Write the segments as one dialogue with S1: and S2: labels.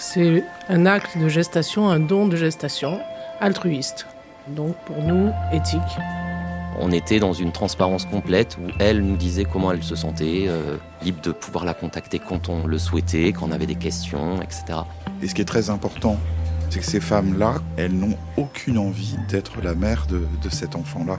S1: C'est un acte de gestation, un don de gestation altruiste. Donc pour nous, éthique.
S2: On était dans une transparence complète où elle nous disait comment elle se sentait, euh, libre de pouvoir la contacter quand on le souhaitait, quand on avait des questions, etc.
S3: Et ce qui est très important, c'est que ces femmes-là, elles n'ont aucune envie d'être la mère de, de cet enfant-là.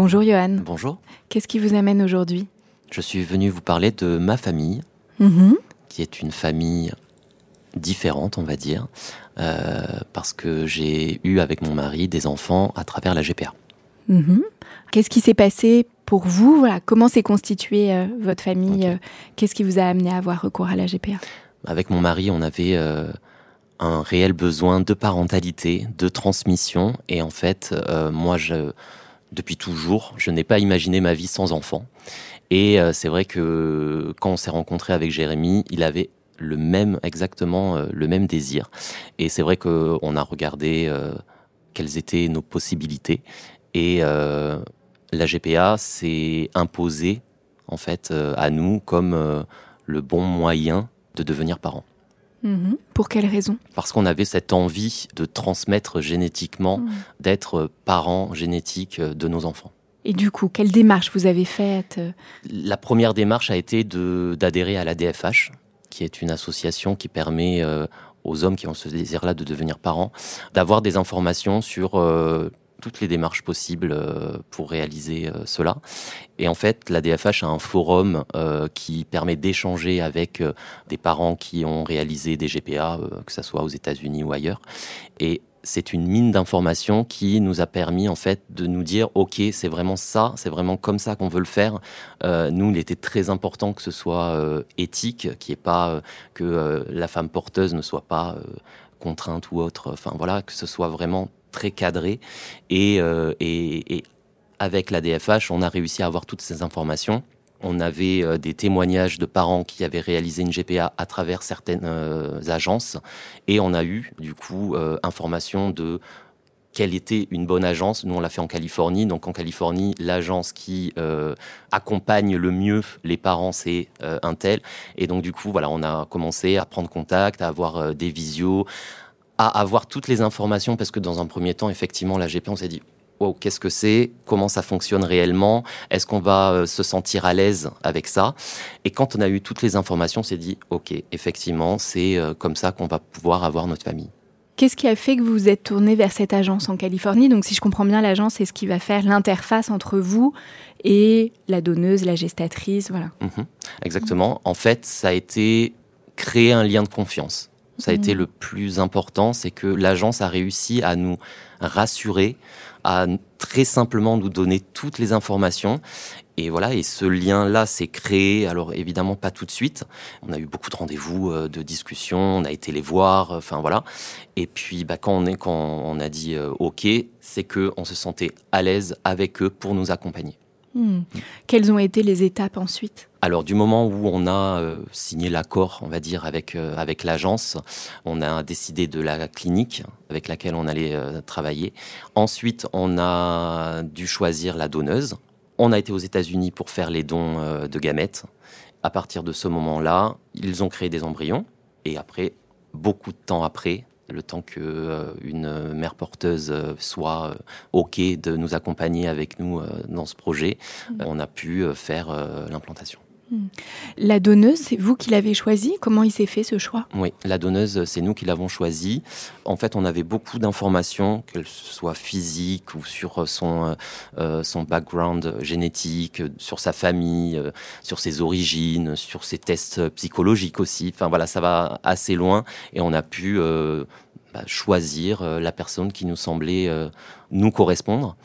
S4: Bonjour Johan,
S2: Bonjour,
S4: qu'est-ce qui vous amène aujourd'hui?
S2: Je suis venu vous parler de ma famille, qui est une famille différente, on va dire, euh, parce que j'ai eu avec mon mari des enfants à travers la GPA.
S4: Mhm. Qu'est-ce qui s'est passé pour vous? Voilà, Comment s'est constituée euh, votre famille? Euh, Qu'est-ce qui vous a amené à avoir recours à la GPA
S2: Avec mon mari, on avait euh, un réel besoin de parentalité, de transmission, et en fait, euh, moi, je, depuis toujours, je n'ai pas imaginé ma vie sans enfant. Et euh, c'est vrai que quand on s'est rencontré avec Jérémy, il avait le même, exactement euh, le même désir. Et c'est vrai qu'on a regardé euh, quelles étaient nos possibilités. Et euh, la GPA s'est imposée, en fait, euh, à nous comme le bon moyen de devenir parent.
S4: Mhm. Pour quelle raison?
S2: Parce qu'on avait cette envie de transmettre génétiquement,
S4: Mhm.
S2: d'être parent génétique euh, de nos enfants.
S4: Et du coup, quelle démarche vous avez faite euh,
S2: La première démarche a été de- d'adhérer à la DFH, qui est une association qui permet euh, aux hommes qui ont ce désir-là de devenir parents, d'avoir des informations sur euh, toutes les démarches possibles euh, pour réaliser euh, cela. Et en fait, la DFH a un forum euh, qui permet d'échanger avec des parents qui ont réalisé des GPA, que ce soit aux États-Unis ou ailleurs. Et c'est une mine d'informations qui nous a permis en fait de nous dire ok c'est vraiment ça c'est vraiment comme ça qu'on veut le faire nous il était très important que ce soit euh, éthique n'y ait pas que la femme porteuse ne soit pas contrainte ou autre enfin voilà que ce soit vraiment très cadré et, euh, et, et avec la DFH on a réussi à avoir toutes ces informations on avait euh, des témoignages de parents qui avaient réalisé une GPA à travers certaines euh, agences et on a eu du coup information de quelle était une bonne agence. Nous, on l'a fait en Californie. Donc, en Californie, l'agence qui accompagne le mieux les parents, c'est euh, Intel. Et donc, du coup, voilà, on a commencé à prendre contact, à avoir des visios, à avoir toutes les informations, parce que dans un premier temps, effectivement, la GP, on s'est dit, wow, qu'est-ce que c'est? Comment ça fonctionne réellement? Est-ce qu'on va euh, se sentir à l'aise avec ça? Et quand on a eu toutes les informations, on s'est dit, ok, effectivement, c'est euh, comme ça qu'on va pouvoir avoir notre famille.
S4: Qu'est-ce qui a fait que vous vous êtes tourné vers cette agence en Californie? Donc, si je comprends bien, l'agence, c'est ce qui va faire l'interface entre vous et la donneuse, la gestatrice, voilà.
S2: Mhm, exactement. En fait, ça a été créer un lien de confiance. Ça a été le plus important, c'est que l'agence a réussi à nous rassurer, à très simplement nous donner toutes les informations Et voilà, et ce lien-là s'est créé, alors évidemment pas tout de suite. On a eu beaucoup de rendez-vous, euh, de discussions, on a été les voir, enfin voilà. Et puis bah, quand, on est, quand on a dit euh, OK, c'est qu'on se sentait à l'aise avec eux pour nous accompagner.
S4: Hmm. Quelles ont été les étapes ensuite?
S2: Alors du moment où on a euh, signé l'accord, on va dire, avec, avec l'agence, on a décidé de la clinique avec laquelle on allait travailler. Ensuite, on a dû choisir la donneuse. On a été aux États-Unis pour faire les dons euh, de gamètes. À partir de ce moment-là, ils ont créé des embryons. Et après, beaucoup de temps après, le temps qu'une euh, mère porteuse euh, soit OK de nous accompagner avec nous dans ce projet, mmh. on a pu faire l'implantation.
S4: La donneuse, c'est vous qui l'avez choisie? Comment il s'est fait ce choix?
S2: Oui, la donneuse, c'est nous qui l'avons choisie. En fait, on avait beaucoup d'informations, qu'elles soient physiques ou sur son, euh, euh, son background génétique, sur sa famille, euh, sur ses origines, sur ses tests psychologiques aussi. Enfin voilà, ça va assez loin et on a pu bah, choisir la personne qui nous semblait nous correspondre.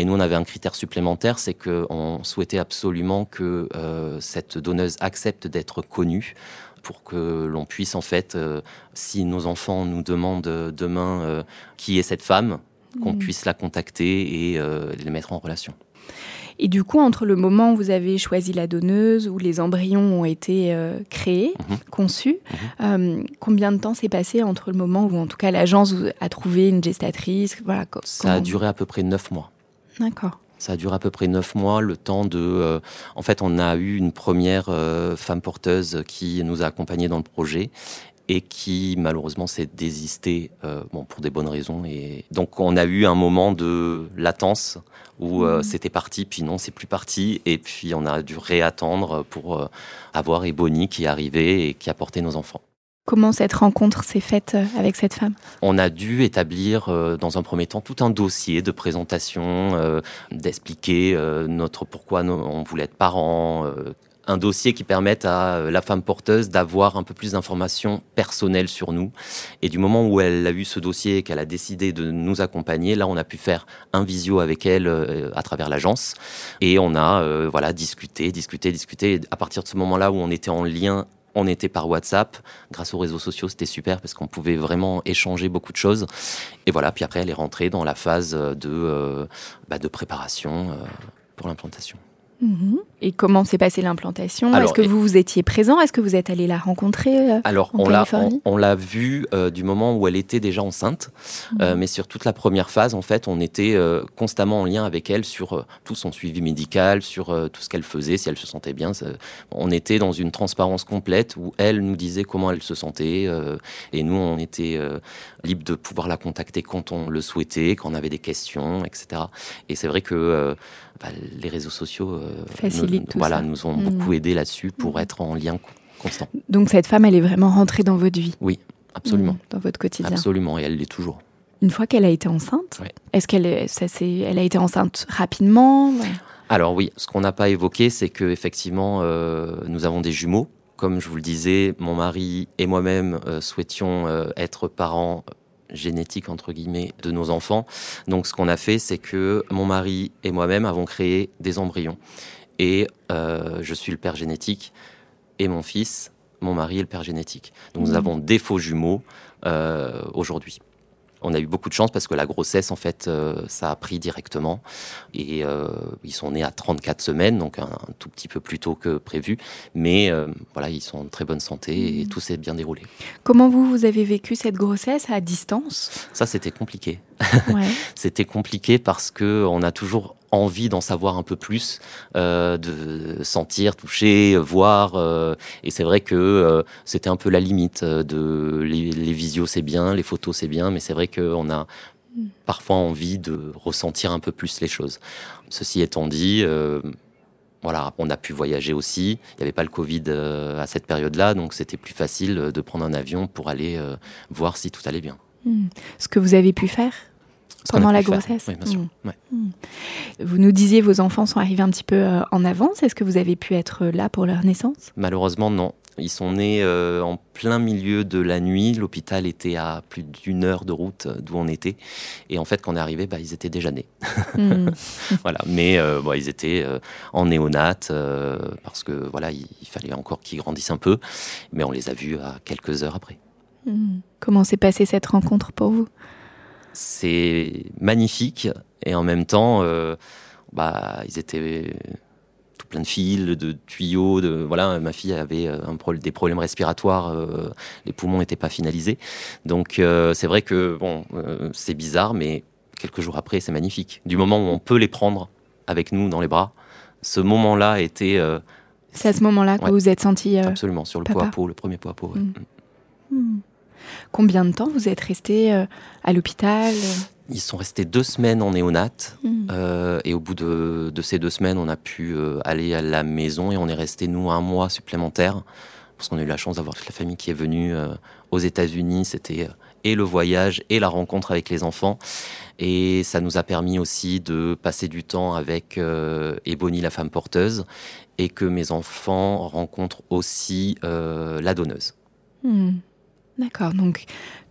S2: Et nous, on avait un critère supplémentaire, c'est qu'on souhaitait absolument que euh, cette donneuse accepte d'être connue pour que l'on puisse, en fait, euh, si nos enfants nous demandent demain euh, qui est cette femme, qu'on mm. puisse la contacter et les mettre en relation.
S4: Et du coup, entre le moment où vous avez choisi la donneuse, où les embryons ont été créés, mhm. conçus, mhm. combien de temps s'est passé entre le moment où, en tout cas, l'agence a trouvé une gestatrice voilà,
S2: Ça a duré à peu près neuf mois.
S4: D'accord.
S2: Ça a duré à peu près neuf mois, le temps de... Euh, en fait, on a eu une première euh, femme porteuse qui nous a accompagnés dans le projet et qui malheureusement s'est désistée euh, bon, pour des bonnes raisons. Et donc on a eu un moment de latence où mmh. c'était parti, puis non, c'est plus parti. Et puis on a dû réattendre pour avoir Ebony qui est arrivée et qui a porté nos enfants.
S4: Comment cette rencontre s'est faite euh, avec cette femme?
S2: On a dû établir euh, dans un premier temps tout un dossier de présentation, euh, d'expliquer notre pourquoi on voulait être parents, un dossier qui permette à la femme porteuse d'avoir un peu plus d'informations personnelles sur nous. Et du moment où elle a eu ce dossier et qu'elle a décidé de nous accompagner, là, on a pu faire un visio avec elle à travers l'agence. Et on a voilà discuté, discuté, discuté. À partir de ce moment-là où on était en lien on était par WhatsApp. Grâce aux réseaux sociaux, c'était super parce qu'on pouvait vraiment échanger beaucoup de choses. Et voilà, puis après, elle est rentrée dans la phase de, euh, bah, de préparation euh, pour l'implantation.
S4: Mhm. Et comment s'est passée l'implantation? Est-ce que vous, vous étiez présent? Est-ce que vous êtes allé la rencontrer euh,
S2: Alors, on l'a, on, l'a vue euh, du moment où elle était déjà enceinte, euh, mhm. mais sur toute la première phase, en fait, on était constamment en lien avec elle sur tout son suivi médical, sur tout ce qu'elle faisait, si elle se sentait bien. on était dans une transparence complète où elle nous disait comment elle se sentait, et nous, on était libre de pouvoir la contacter quand on le souhaitait, quand on avait des questions, etc. Et c'est vrai que bah, les réseaux sociaux
S4: euh,
S2: nous, voilà, nous ont beaucoup mm. aidé là-dessus pour mm. être en lien constant.
S4: Donc cette femme, elle est vraiment rentrée dans votre vie
S2: Oui, absolument. Mm,
S4: dans votre quotidien
S2: Absolument, et elle l'est toujours.
S4: Une fois qu'elle a été enceinte, est-ce qu'elle elle a été enceinte rapidement
S2: Alors oui, ce qu'on n'a pas évoqué, c'est que effectivement, euh, nous avons des jumeaux. Comme je vous le disais, mon mari et moi-même euh, souhaitions être parents génétique entre guillemets de nos enfants. Donc ce qu'on a fait, c'est que mon mari et moi-même avons créé des embryons. Et euh, je suis le père génétique et mon fils, mon mari est le père génétique. Donc nous mmh. avons des faux jumeaux euh, aujourd'hui on a eu beaucoup de chance parce que la grossesse, en fait, euh, ça a pris directement. Et euh, ils sont nés à 34 semaines, donc un, tout petit peu plus tôt que prévu. Mais euh, voilà, ils sont en très bonne santé et mmh. tout s'est bien déroulé.
S4: Comment vous, vous avez vécu cette grossesse à distance?
S2: Ça, c'était compliqué. c'était compliqué parce que on a toujours envie d'en savoir un peu plus, euh, de sentir, toucher, voir. Euh, et c'est vrai que euh, c'était un peu la limite de les, les visios c'est bien, les photos c'est bien, mais c'est vrai qu'on a parfois envie de ressentir un peu plus les choses. Ceci étant dit, voilà, on a pu voyager aussi. Il n'y avait pas le Covid à cette période-là, donc c'était plus facile de prendre un avion pour aller voir si tout allait bien.
S4: Hmm. Ce que vous avez pu faire? Pendant la grossesse
S2: Oui, bien sûr. Hmm. Hmm.
S4: Vous nous disiez vos enfants sont arrivés un petit peu euh, en avance. Est-ce que vous avez pu être là pour leur naissance?
S2: Malheureusement, non. Ils sont nés euh, en plein milieu de la nuit. L'hôpital était à plus d'une heure de route d'où on était. Et en fait, quand on est arrivé, bah, ils étaient déjà nés. Hmm. voilà. Mais euh, ils étaient euh, en néonate parce que voilà, il, fallait encore qu'ils grandissent un peu. Mais on les a vus à quelques heures après.
S4: Comment s'est passée cette rencontre pour vous?
S2: C'est magnifique et en même temps, bah, ils étaient plein de fils, de tuyaux. De, voilà, ma fille avait euh, des problèmes respiratoires, euh, les poumons n'étaient pas finalisés. Donc euh, c'est vrai que bon, c'est bizarre, mais quelques jours après, c'est magnifique. Du moment où on peut les prendre avec nous dans les bras, ce moment-là était.
S4: c'est à ce moment-là que vous vous êtes senti.
S2: Absolument, sur le pot à pot, le premier pot à pot. Mm.
S4: Mm. Combien de temps vous êtes resté à l'hôpital
S2: ils sont restés deux semaines en néonate. Hmm. Euh, et au bout de, ces deux semaines, on a pu euh, aller à la maison et on est resté, nous, un mois supplémentaire. Parce qu'on a eu la chance d'avoir toute la famille qui est venue euh, aux États-Unis. C'était et le voyage et la rencontre avec les enfants. Et ça nous a permis aussi de passer du temps avec Ebony, la femme porteuse, et que mes enfants rencontrent aussi la donneuse.
S4: Hmm. D'accord, donc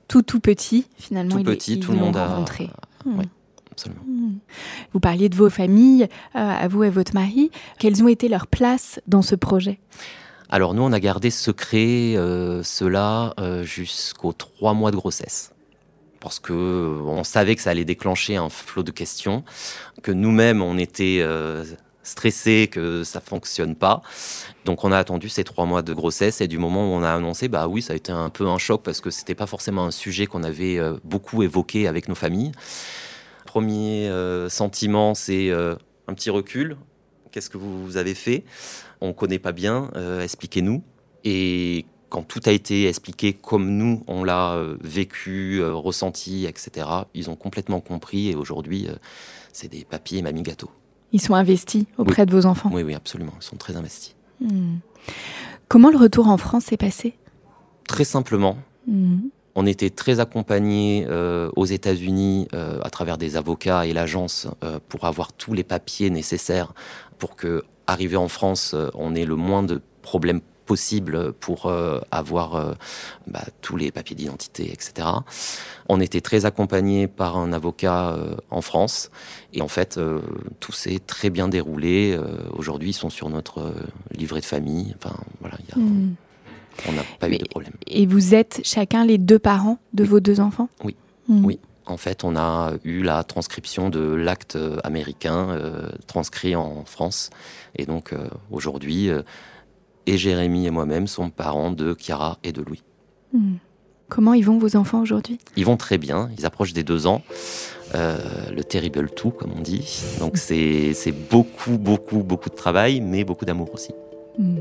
S4: tout tout petit finalement.
S2: Tout petit, tout le monde a
S4: rencontré.
S2: Oui, absolument.
S4: Hmm. Vous parliez de vos familles, euh, à vous et votre mari. Quelles ont été leurs places dans ce projet?
S2: Alors nous, on a gardé secret euh, cela euh, jusqu'aux trois mois de grossesse parce que on savait que ça allait déclencher un flot de questions, que nous-mêmes on était stressé que ça fonctionne pas. Donc on a attendu ces trois mois de grossesse et du moment où on a annoncé, bah oui, ça a été un peu un choc parce que c'était pas forcément un sujet qu'on avait euh, beaucoup évoqué avec nos familles. Premier euh, sentiment, c'est euh, un petit recul. Qu'est-ce que vous avez fait? On connaît pas bien. Expliquez-nous. Et quand tout a été expliqué comme nous, on l'a vécu, ressenti, etc., ils ont complètement compris et aujourd'hui, c'est des papiers mamie gâteau.
S4: Ils sont investis auprès de vos enfants
S2: Oui, oui, absolument. Ils sont très investis.
S4: Hmm. Comment le retour en France s'est passé?
S2: Très simplement. Hmm. On était très accompagnés euh, aux États-Unis euh, à travers des avocats et l'agence euh, pour avoir tous les papiers nécessaires pour que, arrivé en France, on ait le moins de problèmes possible pour euh, avoir euh, bah, tous les papiers d'identité, etc. On était très accompagné par un avocat euh, en France et en fait tout s'est très bien déroulé. Aujourd'hui, ils sont sur notre livret de famille. Enfin voilà, hmm. on n'a pas eu de problème.
S4: Et vous êtes chacun les deux parents de vos deux enfants?
S2: Oui, hmm. oui. En fait, on a eu la transcription de l'acte américain transcrit en France. Et donc, aujourd'hui, et Jérémy et moi-même sont parents de Chiara et de Louis.
S4: Hmm. Comment ils vont vos enfants aujourd'hui?
S2: Ils vont très bien, ils approchent des deux ans. Euh, le terrible tout, comme on dit. Donc c'est beaucoup, beaucoup, beaucoup de travail, mais beaucoup d'amour aussi.
S4: Hmm.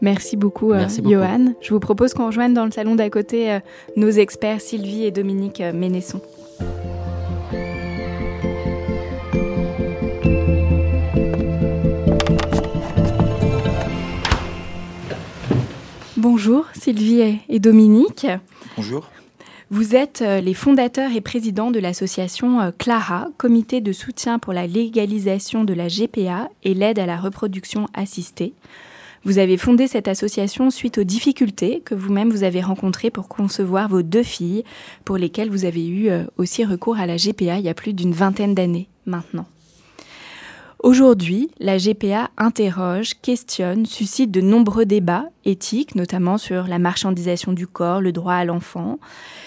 S4: Merci beaucoup, euh, Johan. Je vous propose qu'on rejoigne dans le salon d'à côté euh, nos experts Sylvie et Dominique Ménesson. Bonjour Sylvie et Dominique.
S3: Bonjour.
S4: Vous êtes euh, les fondateurs et présidents de l'association euh, CLARA, comité de soutien pour la légalisation de la GPA et l'aide à la reproduction assistée. Vous avez fondé cette association suite aux difficultés que vous-même vous avez rencontrées pour concevoir vos deux filles, pour lesquelles vous avez eu euh, aussi recours à la GPA il y a plus d'une vingtaine d'années maintenant. Aujourd'hui, la GPA interroge, questionne, suscite de nombreux débats éthiques, notamment sur la marchandisation du corps, le droit à l'enfant.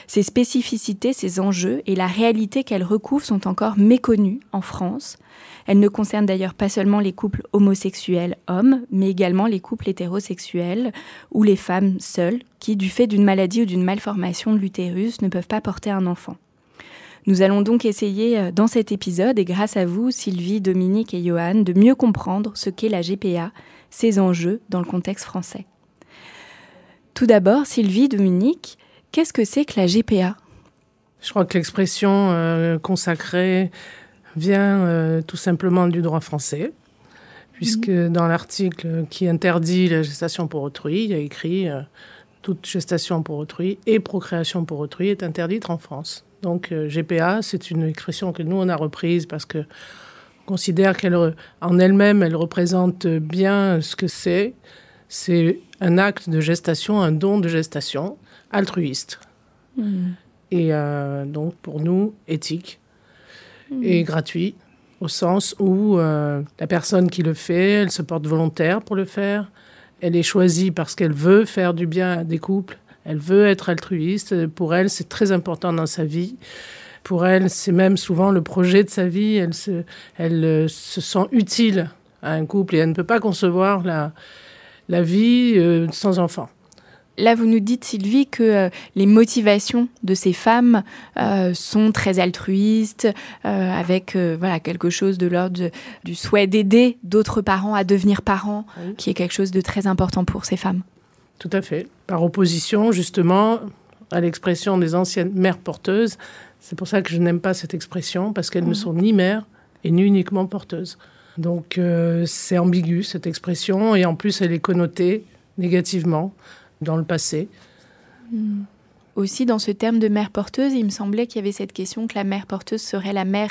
S4: Ses spécificités, ses enjeux et la réalité qu'elle recouvre sont encore méconnus en France. Elle ne concerne d'ailleurs pas seulement les couples homosexuels hommes, mais également les couples hétérosexuels ou les femmes seules qui, du fait d'une maladie ou d'une malformation de l'utérus, ne peuvent pas porter un enfant. Nous allons donc essayer euh, dans cet épisode, et grâce à vous, Sylvie, Dominique et Johan, de mieux comprendre ce qu'est la GPA, ses enjeux dans le contexte français. Tout d'abord, Sylvie, Dominique, qu'est-ce que c'est que la GPA
S1: Je crois que l'expression euh, consacrée vient euh, tout simplement du droit français, puisque mhm. dans l'article qui interdit la gestation pour autrui, il y a écrit toute gestation pour autrui et procréation pour autrui est interdite en France. Donc euh, GPA, c'est une expression que nous, on a reprise parce que considère qu'elle, en elle-même, elle représente bien ce que c'est. C'est un acte de gestation, un don de gestation altruiste.
S4: Hmm.
S1: Et euh, donc pour nous, éthique et gratuit, au sens où euh, la personne qui le fait, elle se porte volontaire pour le faire, elle est choisie parce qu'elle veut faire du bien à des couples, elle veut être altruiste, pour elle c'est très important dans sa vie. Pour elle, c'est même souvent le projet de sa vie. Elle se, elle euh, se sent utile à un couple et elle ne peut pas concevoir la, la vie euh, sans enfant.
S4: Là, vous nous dites, Sylvie, que euh, les motivations de ces femmes euh, sont très altruistes, avec voilà quelque chose de l'ordre du souhait d'aider d'autres parents à devenir parents,
S1: Oui.
S4: qui est quelque chose de très important pour ces femmes.
S1: Tout à fait. Par opposition, justement, à l'expression des anciennes mères porteuses. C'est pour ça que je n'aime pas cette expression, parce qu'elles ne sont ni mères et ni uniquement porteuses. Donc euh, c'est ambigu, cette expression, et en plus elle est connotée négativement dans le passé.
S4: Aussi, dans ce terme de mère porteuse, il me semblait qu'il y avait cette question que la mère porteuse serait la mère,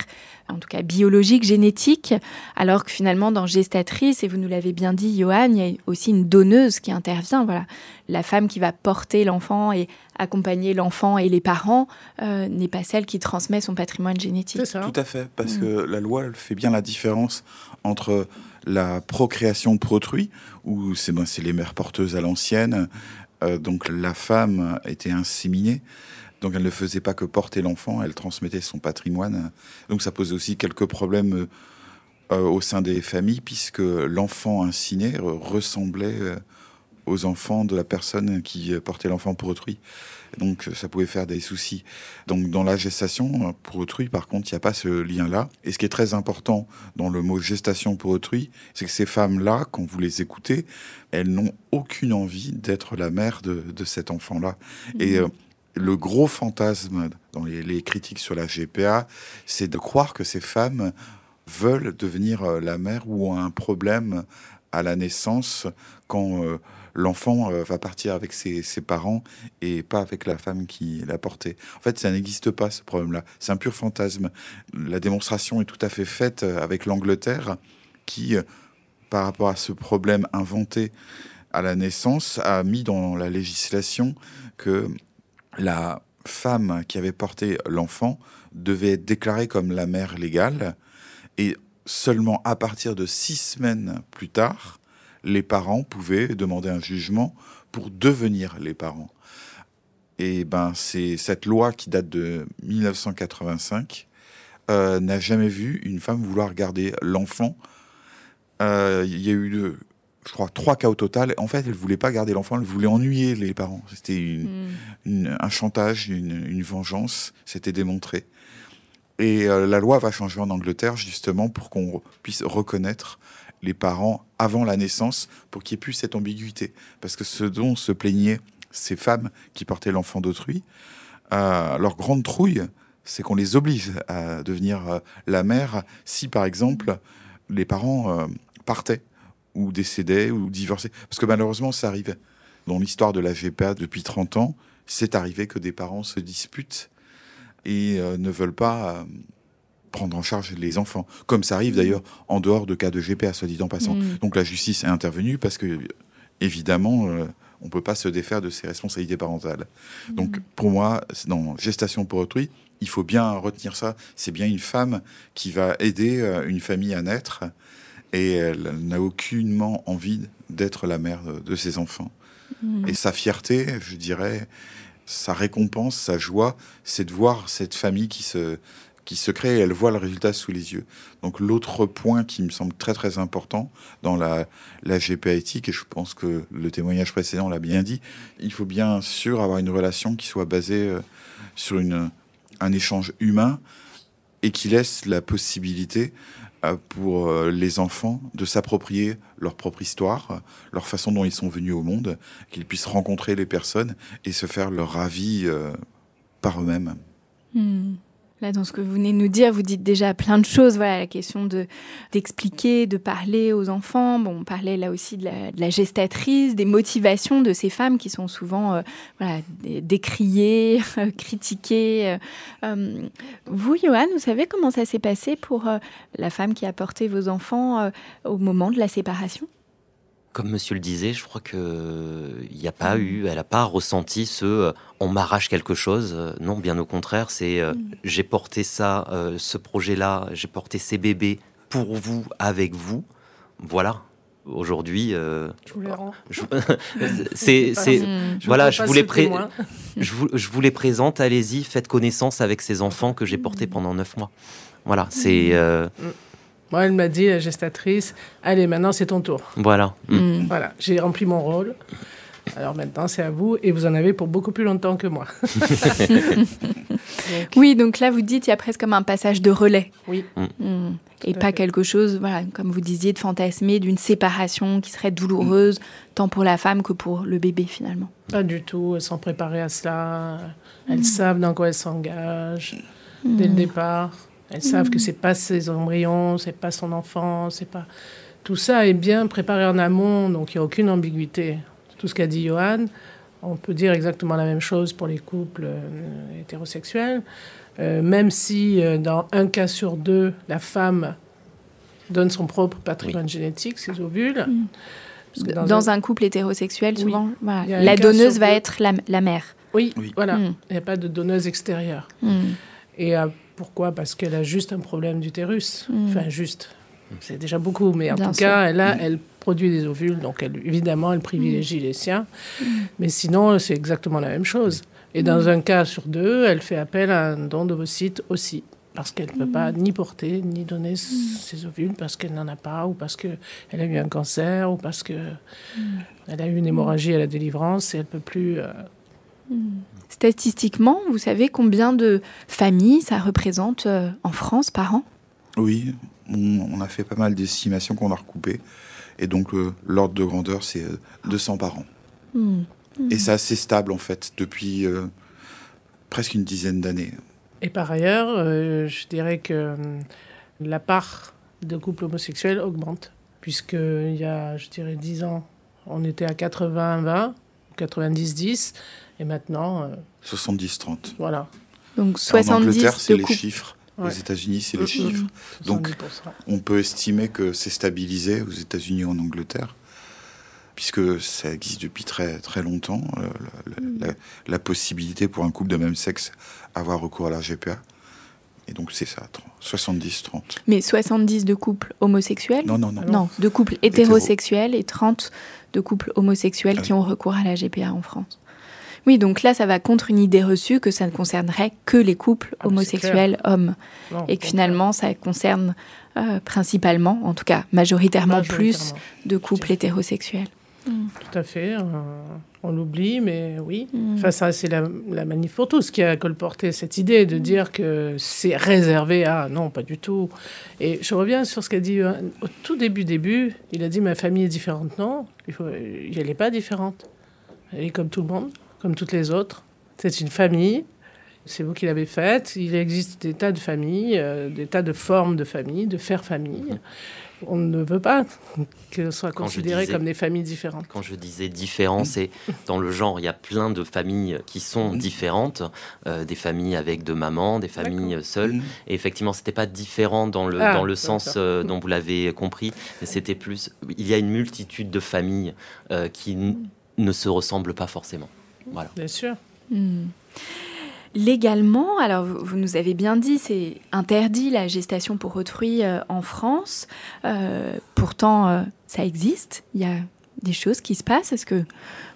S4: en tout cas biologique, génétique, alors que finalement, dans gestatrice, et vous nous l'avez bien dit, Johan, il y a aussi une donneuse qui intervient. Voilà, la femme qui va porter l'enfant et accompagner l'enfant et les parents euh, n'est pas celle qui transmet son patrimoine génétique.
S1: Ça.
S3: Tout à fait, parce
S4: Mm.
S3: que la loi elle fait bien la différence entre la procréation pour autrui, où c'est ben, c'est les mères porteuses à l'ancienne, euh, donc la femme était inséminée, donc elle ne faisait pas que porter l'enfant, elle transmettait son patrimoine. Donc ça posait aussi quelques problèmes euh, au sein des familles, puisque l'enfant insiné euh, ressemblait euh, aux enfants de la personne qui portait l'enfant pour autrui. Donc euh, ça pouvait faire des soucis. Donc dans la gestation euh, pour autrui, par contre, il n'y a pas ce lien-là. Et ce qui est très important dans le mot gestation pour autrui, c'est que ces femmes-là, quand vous les écoutez, elles n'ont aucune envie d'être la mère de, de cet enfant-là. Et euh, le gros fantasme dans les, les critiques sur la GPA, c'est de croire que ces femmes veulent devenir la mère ou ont un problème à la naissance quand euh, l'enfant euh, va partir avec ses, parents et pas avec la femme qui l'a porté. En fait, ça n'existe pas ce problème-là. C'est un pur fantasme. La démonstration est tout à fait faite euh, avec l'Angleterre qui, euh, par rapport à ce problème inventé à la naissance, a mis dans la législation que la femme qui avait porté l'enfant devait être déclarée comme la mère légale et seulement à partir de six semaines plus tard, les parents pouvaient demander un jugement pour devenir les parents. Et ben, c'est cette loi qui date de 1985 euh, n'a jamais vu une femme vouloir garder l'enfant. Euh, Il y a eu, deux- je crois, trois cas au total. En fait, elle voulait pas garder l'enfant, elle voulait ennuyer les parents. C'était une,
S4: Mm.
S3: une- un chantage, une, une vengeance, c'était démontré. Et euh, la loi va changer en Angleterre justement pour qu'on puisse reconnaître les parents avant la naissance, pour qu'il n'y ait plus cette ambiguïté. Parce que ce dont se plaignaient ces femmes qui portaient l'enfant d'autrui, euh, leur grande trouille, c'est qu'on les oblige à devenir euh, la mère si, par exemple, les parents euh, partaient ou décédaient ou divorçaient. Parce que malheureusement, ça arrive. Dans l'histoire de la GPA depuis 30 ans, c'est arrivé que des parents se disputent et ne veulent pas prendre en charge les enfants. Comme ça arrive d'ailleurs en dehors de cas de GPA, soit dit en passant.
S4: Mm.
S3: Donc la justice est intervenue parce que, évidemment, euh, on ne peut pas se défaire de ses responsabilités parentales. Donc pour moi, dans gestation pour autrui, il faut bien retenir ça. C'est bien une femme qui va aider euh, une famille à naître et elle n'a aucunement envie d'être la mère de, de ses enfants. Et sa fierté, je dirais, sa récompense, sa joie, c'est de voir cette famille qui se, qui se crée et elle voit le résultat sous les yeux. Donc l'autre point qui me semble très très important dans la, GPA éthique, et je pense que le témoignage précédent l'a bien dit, il faut bien sûr avoir une relation qui soit basée euh, sur une, un échange humain et qui laisse la possibilité euh, pour euh, les enfants de s'approprier leur propre histoire, leur façon dont ils sont venus au monde, qu'ils puissent rencontrer les personnes et se faire leur avis par eux-mêmes.
S4: Hmm. Là, dans ce que vous venez de nous dire, vous dites déjà plein de choses. Voilà, la question de d'expliquer, de parler aux enfants. Bon, on parlait là aussi de la, gestatrice, des motivations de ces femmes qui sont souvent euh, décriées, critiquées. Euh, euh, vous, Johan, vous savez comment ça s'est passé pour euh, la femme qui a porté vos enfants euh, au moment de la séparation?
S2: Comme monsieur le disait, je crois que il n'y a pas eu, elle n'a pas ressenti ce euh, on m'arrache quelque chose. Euh, Non, bien au contraire, c'est euh, j'ai porté ça, euh, ce projet-là, j'ai porté ces bébés pour vous, avec vous. Voilà. Aujourd'hui, euh,
S1: Je vous les rends.
S2: je- c'est, c'est,
S1: Je
S2: voilà,
S1: veux
S2: je
S1: pas
S2: vous les
S1: ce
S2: pré-
S1: témoin.
S2: je vous, je vous les présente. Allez-y, faites connaissance avec ces enfants que j'ai portés pendant neuf mois. Voilà, c'est,
S1: Moi, elle m'a dit, la gestatrice, allez, maintenant c'est ton tour.
S2: voilà. Mm.
S4: Mm.
S1: Voilà, j'ai rempli mon rôle. Alors maintenant, c'est à vous, et vous en avez pour beaucoup plus longtemps que moi. Donc,
S4: Oui, donc là, vous dites, il y a presque comme un passage de relais.
S1: Oui.
S4: Mm. Et pas
S1: fait.
S4: quelque chose, voilà, comme vous disiez, de fantasmer d'une séparation qui serait douloureuse, tant pour la femme que pour le bébé, finalement.
S1: Pas du tout, elles sont préparées à cela. Elles savent dans quoi elles s'engagent dès le départ. Elles savent que c'est pas ses embryons, c'est pas son enfant, c'est pas. Tout ça est bien préparé en amont, donc il n'y a aucune ambiguïté. Tout ce qu'a dit Johan, on peut dire exactement la même chose pour les couples euh, hétérosexuels. Euh, même si euh, dans un cas sur deux, la femme donne son propre patrimoine génétique, ses ovules. Parce que
S4: Dans, un... couple hétérosexuel,
S1: Oui.
S4: souvent, voilà,
S1: un
S4: la donneuse va
S1: deux.
S4: être la, la mère.
S1: Oui,
S3: Oui.
S1: voilà.
S4: Mm.
S1: Il n'y a pas de donneuse extérieure.
S4: Mm.
S1: Et euh, pourquoi? Parce qu'elle a juste un problème d'utérus.
S4: Mm.
S1: Enfin, juste. C'est déjà beaucoup, mais en
S4: Bien
S1: tout
S4: sûr.
S1: cas, elle, a, elle produit des ovules, donc elle, évidemment, elle privilégie les siens. Mais sinon, c'est exactement la même chose. Et dans un cas sur deux, elle fait appel à un don d'ovocytes aussi. Parce qu'elle ne peut pas ni porter, ni donner ses ovules, parce qu'elle n'en a pas, ou parce qu'elle a eu un cancer, ou parce qu'elle a eu une hémorragie à la délivrance et elle ne peut plus... euh,
S4: Statistiquement, vous savez combien de familles ça représente euh, en France par an?
S3: Oui, on, a fait pas mal d'estimations qu'on a recoupées. Et donc, le- l'ordre de grandeur, c'est euh, 200 par an.
S4: Mm.
S3: Et c'est assez stable, en fait, depuis euh, presque une dizaine d'années.
S1: Et par ailleurs, euh, je dirais que la part de couples homosexuels augmente, puisqu'il y a, je dirais, 10 ans, on était à 80-20, 90-10, et maintenant, euh,
S3: 70-30.
S1: voilà.
S4: Donc
S3: En
S4: 70
S3: Angleterre, c'est les
S4: couples.
S3: chiffres.
S1: Ouais.
S3: Aux États-Unis, c'est les
S1: Mhm.
S3: chiffres. Donc,
S1: 70%.
S3: on peut estimer que c'est stabilisé aux États-Unis et en Angleterre, puisque ça existe depuis très, très longtemps, euh, la, la- la possibilité pour un couple de même sexe avoir recours à la GPA. Et donc, c'est ça, 70-30.
S4: Mais 70 de couples homosexuels
S3: Non, non, non.
S4: Non, de couples hétérosexuels et 30 de couples homosexuels
S3: Ah
S4: qui
S3: oui.
S4: ont recours à la GPA en France. Oui, donc là, ça va contre une idée reçue que ça ne concernerait que les couples
S1: Ah,
S4: homosexuels hommes.
S1: Non,
S4: Et que finalement, ça concerne euh, principalement, en tout cas majoritairement, plus de couples hétérosexuels.
S1: Tout à fait. euh, on l'oublie, mais oui.
S4: Mm.
S1: Enfin, ça, c'est la, la manif pour tous qui a colporté cette idée de dire que c'est réservé à. Non, pas du tout. Et je reviens sur ce qu'a dit euh, au tout début, début. Il a dit ma famille est différente. Non, il faut, elle n'est pas différente. Elle est comme tout le monde, comme toutes les autres. C'est une famille. C'est vous qui l'avez faite. Il existe des tas de familles, euh, des tas de formes de familles, de faire famille. On ne veut pas que ce soit
S2: Quand je
S1: considéré
S2: disais-
S1: comme des familles différentes.
S2: Quand je disais différent, c'est dans le genre, il y a plein de familles qui sont différentes, euh, des familles avec deux mamans, des familles seules.
S3: Mhm.
S2: Et effectivement, c'était pas différent dans le,
S1: Ah,
S2: dans le sens euh, dont vous l'avez compris, mais c'était plus. Il y a une multitude de familles euh, qui n- ne se ressemblent pas forcément. Voilà.
S1: Bien sûr.
S4: Hmm. Légalement, alors vous nous avez bien dit, c'est interdit la gestation pour autrui euh, en France. Euh, pourtant, euh, ça existe. Il y a des choses qui se passent. Est-ce que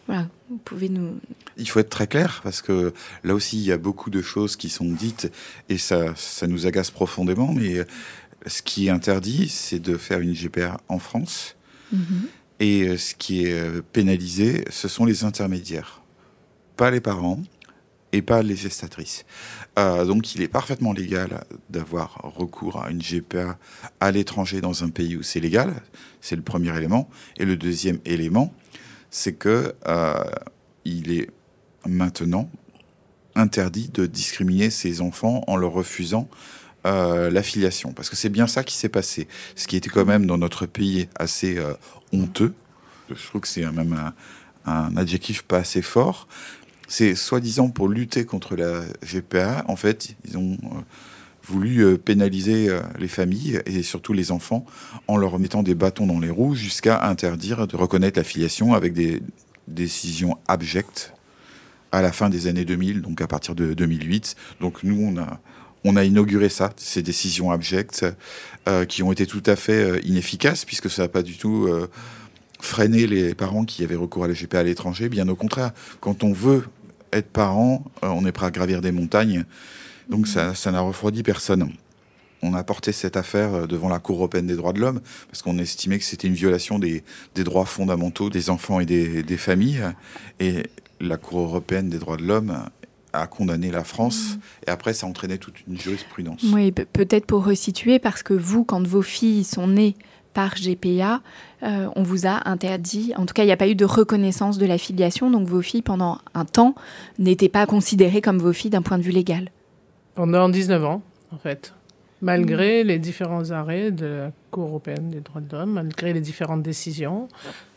S4: voilà, vous pouvez nous
S3: Il faut être très clair parce que là aussi il y a beaucoup de choses qui sont dites et ça, ça nous agace profondément. Mais ce qui est interdit, c'est de faire une GPA en France et euh, ce qui est pénalisé, ce sont les intermédiaires, pas les parents et pas les gestatrices. Euh, donc il est parfaitement légal d'avoir recours à une GPA à l'étranger dans un pays où c'est légal. C'est le premier élément. Et le deuxième élément, c'est que euh, il est maintenant interdit de discriminer ses enfants en leur refusant euh, l'affiliation. Parce que c'est bien ça qui s'est passé. Ce qui était quand même dans notre pays assez euh, honteux. Je trouve que c'est même un, un adjectif pas assez fort. C'est soi-disant pour lutter contre la GPA. En fait, ils ont euh, voulu euh, pénaliser euh, les familles et surtout les enfants en leur mettant des bâtons dans les roues jusqu'à interdire de reconnaître la filiation avec des décisions abjectes à la fin des années 2000, donc à partir de 2008. Donc nous, on a, inauguré ça, ces décisions abjectes qui ont été tout à fait inefficaces puisque ça n'a pas du tout freiné les parents qui avaient recours à la GPA à l'étranger. Bien au contraire, quand on veut être parent, euh, on est prêt à gravir des montagnes. Donc ça n'a refroidi personne. On a porté cette affaire euh, devant la Cour européenne des droits de l'homme parce qu'on estimait que c'était une violation des, droits fondamentaux des enfants et des, familles. Et la Cour européenne des droits de l'homme a condamné la France. Et après, ça a entraîné toute une jurisprudence.
S4: Oui, pe- peut-être pour resituer, parce que vous, quand vos filles sont nées par GPA, euh, on vous a interdit, en tout cas, il n'y a pas eu de reconnaissance de la filiation, donc vos filles, pendant un temps, n'étaient pas considérées comme vos filles d'un point de vue légal.
S1: Pendant 19 ans, en fait. Malgré les différents arrêts de la Cour européenne des droits de l'homme, malgré les différentes décisions,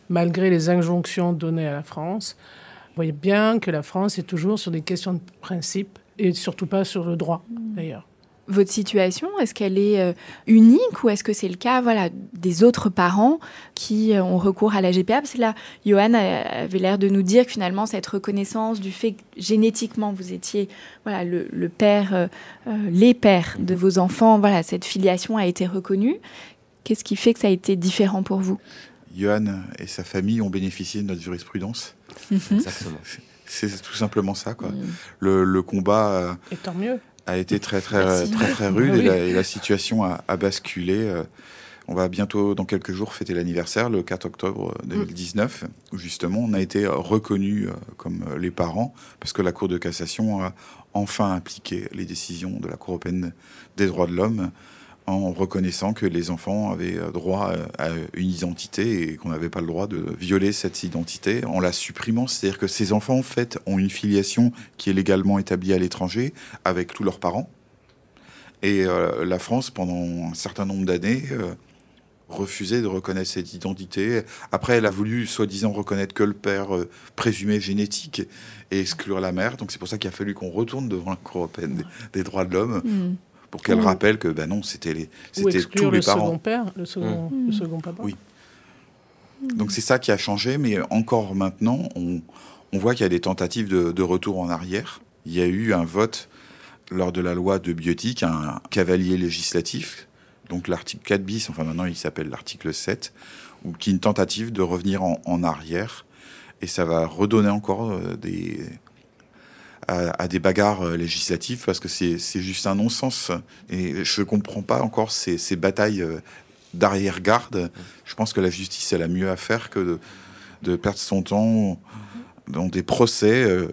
S1: malgré les injonctions données à la France, vous voyez bien que la France est toujours sur des questions de principe et surtout pas sur le droit, d'ailleurs.
S4: Votre situation, est-ce qu'elle est euh, unique ou est-ce que c'est le cas voilà, des autres parents qui euh, ont recours à la GPA Parce que là, Johan a- avait l'air de nous dire que finalement, cette reconnaissance du fait que génétiquement, vous étiez voilà, le, le père, euh, euh, les pères de vos enfants, voilà, cette filiation a été reconnue. Qu'est-ce qui fait que ça a été différent pour vous?
S3: Johan et sa famille ont bénéficié de notre jurisprudence.
S2: Exactement.
S3: C'est tout simplement ça. Quoi. Le, le combat euh,
S1: Et tant mieux.
S3: A été très très
S4: Merci.
S3: très très rude
S1: Oui.
S3: et, la, et la situation a, a basculé. euh, On va bientôt, dans quelques jours, fêter l'anniversaire, le 4 octobre 2019, où justement on a été reconnus euh, comme euh, les parents, parce que la Cour de cassation a enfin appliqué les décisions de la Cour européenne des droits de l'homme en reconnaissant que les enfants avaient euh, droit euh, à une identité et qu'on n'avait pas le droit de violer cette identité en la supprimant. C'est-à-dire que ces enfants, en fait, ont une filiation qui est légalement établie à l'étranger avec tous leurs parents. Et euh, la France, pendant un certain nombre d'années, refusait de reconnaître cette identité. Après, elle a voulu, soi-disant, reconnaître que le père présumé génétique et exclure la mère. Donc c'est pour ça qu'il a fallu qu'on retourne devant la Cour européenne des, des droits de l'homme pour qu'elle rappelle que, ben non, c'était les, c'était tous
S1: le
S3: les parents.
S1: second père, le second, le second papa.
S3: Oui. Donc c'est ça qui a changé, mais encore maintenant, on, on voit qu'il y a des tentatives de, de retour en arrière. Il y a eu un vote lors de la loi de biotique, un cavalier législatif, donc l'article 4 bis, enfin maintenant il s'appelle l'article 7, ou qui est une tentative de revenir en, en arrière. Et ça va redonner encore euh, des, à, à des bagarres euh, législatives parce que c'est juste un non-sens. Et je ne comprends pas encore ces, ces batailles euh, d'arrière-garde. Je pense que la justice, elle a mieux à faire que de, de perdre son temps dans des procès euh,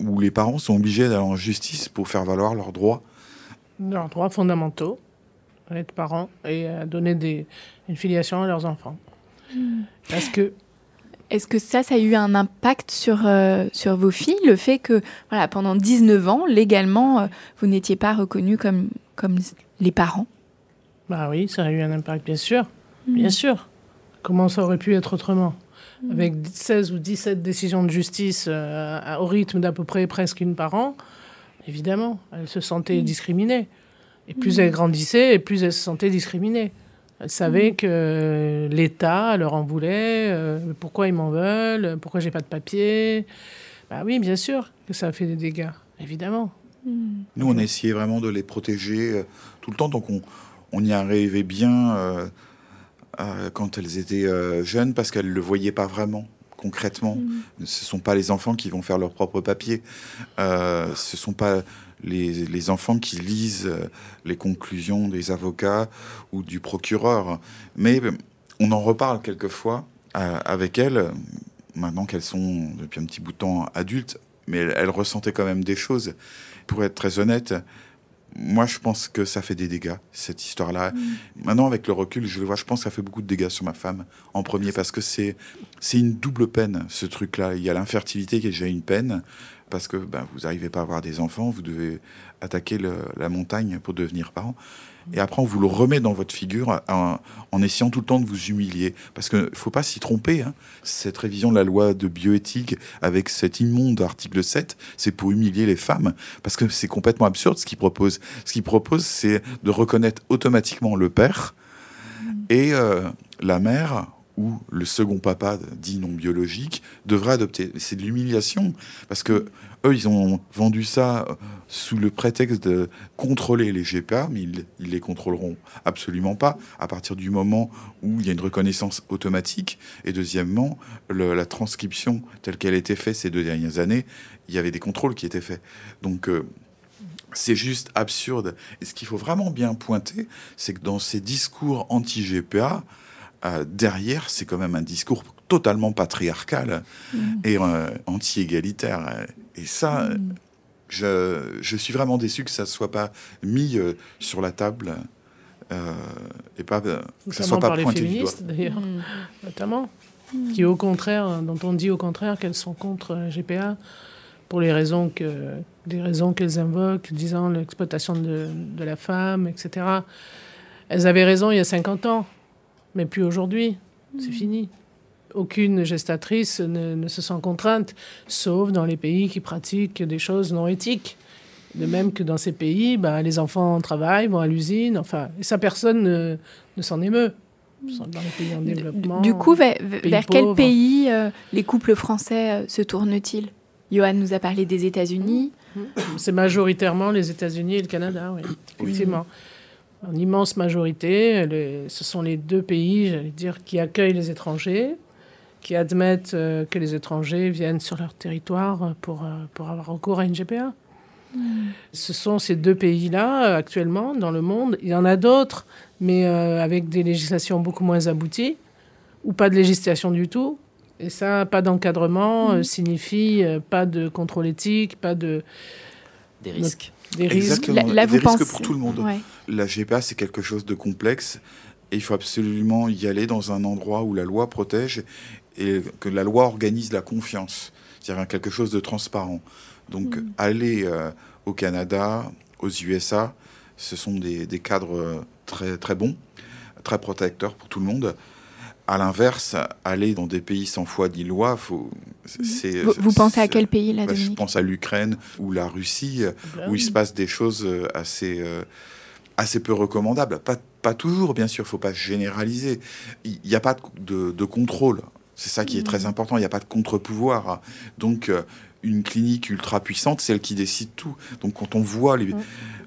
S3: où les parents sont obligés d'aller en justice pour faire valoir leurs droits.
S1: Leurs droits fondamentaux, être parents et à donner des, une filiation à leurs enfants. Parce que
S4: Est-ce que ça, ça a eu un impact sur, euh, sur vos filles, le fait que voilà, pendant 19 ans, légalement, euh, vous n'étiez pas reconnus comme, comme les parents?
S1: Bah oui, ça a eu un impact, bien sûr. Bien sûr. Comment ça aurait pu être autrement? Avec 16 ou 17 décisions de justice euh, au rythme d'à peu près presque une par an, évidemment, elle se sentait discriminée. Et plus elle grandissait, et plus elle se sentait discriminée. Elle savait que l'État leur en voulait, euh, pourquoi ils m'en veulent, pourquoi j'ai pas de papier. Bah oui, bien sûr que ça a fait des dégâts, évidemment.
S3: Nous, on a essayé vraiment de les protéger euh, tout le temps, donc on, on y arrivait bien euh, euh, quand elles étaient euh, jeunes parce qu'elles ne le voyaient pas vraiment. Concrètement, ce ne sont pas les enfants qui vont faire leurs propres papiers. Euh, ce ne sont pas les, les enfants qui lisent euh, les conclusions des avocats ou du procureur. Mais euh, on en reparle quelquefois euh, avec elles, maintenant qu'elles sont depuis un petit bout de temps adultes, mais elles, elles ressentaient quand même des choses. Pour être très honnête, moi je pense que ça fait des dégâts, cette histoire-là. Maintenant, avec le recul, je le vois, je pense que ça fait beaucoup de dégâts sur ma femme, en premier, parce que c'est c'est une double peine, ce truc-là. Il y a l'infertilité qui est déjà une peine, parce que ben, vous n'arrivez pas à avoir des enfants, vous devez attaquer la montagne pour devenir parent. et après on vous le remet dans votre figure en, essayant tout le temps de vous humilier. Parce qu'il ne faut pas s'y tromper. Hein. Cette révision de la loi de bioéthique avec cet immonde article 7, c'est pour humilier les femmes. Parce que c'est complètement absurde ce qu'il propose. Ce qu'il propose, c'est de reconnaître automatiquement le père et euh, la mère ou le second papa dit non biologique devrait adopter. C'est de l'humiliation parce que eux, ils ont vendu ça euh, sous le prétexte de contrôler les GPA, mais ils, ils les contrôleront absolument pas à partir du moment où il y a une reconnaissance automatique. Et deuxièmement, la transcription telle qu'elle a été faite ces deux dernières années, il y avait des contrôles qui étaient faits. Donc euh, c'est juste absurde. Et ce qu'il faut vraiment bien pointer, c'est que dans ces discours anti-GPA, euh, derrière, c'est quand même un discours totalement patriarcal mmh. et euh, anti-égalitaire. Et ça, mmh. je, je, suis vraiment déçu que ça ne soit pas mis euh, sur la table euh, et pas que ça soit pas pointé
S1: du doigt. D'ailleurs, mmh. notamment, qui au contraire, dont on dit au contraire qu'elles sont contre GPA pour les raisons que des raisons qu'elles invoquent, disant l'exploitation de, de la femme, etc. Elles avaient raison il y a 50 ans mais plus aujourd'hui. C'est fini. Aucune gestatrice ne, ne, se sent contrainte, sauf dans les pays qui pratiquent des choses non éthiques. De même que dans ces pays, bah, les enfants travaillent, vont à l'usine, enfin, et ça, personne ne, ne s'en émeut. Dans les pays en développement.
S4: Du coup, vers, vers quel pays euh, les couples français euh, se tournent-ils? Johan nous a parlé des États-Unis.
S1: C'est majoritairement les États-Unis et le Canada, oui, effectivement. Oui en immense majorité, les, ce sont les deux pays, j'allais dire, qui accueillent les étrangers, qui admettent euh, que les étrangers viennent sur leur territoire pour, euh, pour avoir recours à une GPA. Mmh. Ce sont ces deux pays-là, actuellement, dans le monde. Il y en a d'autres, mais euh, avec des législations beaucoup moins abouties, ou pas de législation du tout. Et ça, pas d'encadrement mmh. signifie pas de contrôle éthique, pas de...
S2: Des risques.
S1: Des risques,
S3: là, là, des risques pour tout le monde. Ouais. La GPA, c'est quelque chose de complexe et il faut absolument y aller dans un endroit où la loi protège et que la loi organise la confiance, c'est-à-dire quelque chose de transparent. Donc, mmh. aller euh, au Canada, aux USA, ce sont des, des, cadres très, très bons, très protecteurs pour tout le monde. À l'inverse, aller dans des pays sans foi ni loi, faut.
S4: C'est, vous, vous pensez à quel pays là
S3: bah, Je pense à l'Ukraine ou la Russie, bah, où il se passe des choses assez. Euh, assez peu recommandables. Pas, pas toujours, bien sûr, il ne faut pas généraliser. Il n'y a pas de, de contrôle. C'est ça qui est très important. Il n'y a pas de contre-pouvoir. Donc, euh, une clinique ultra puissante, celle qui décide tout. Donc, quand on voit les,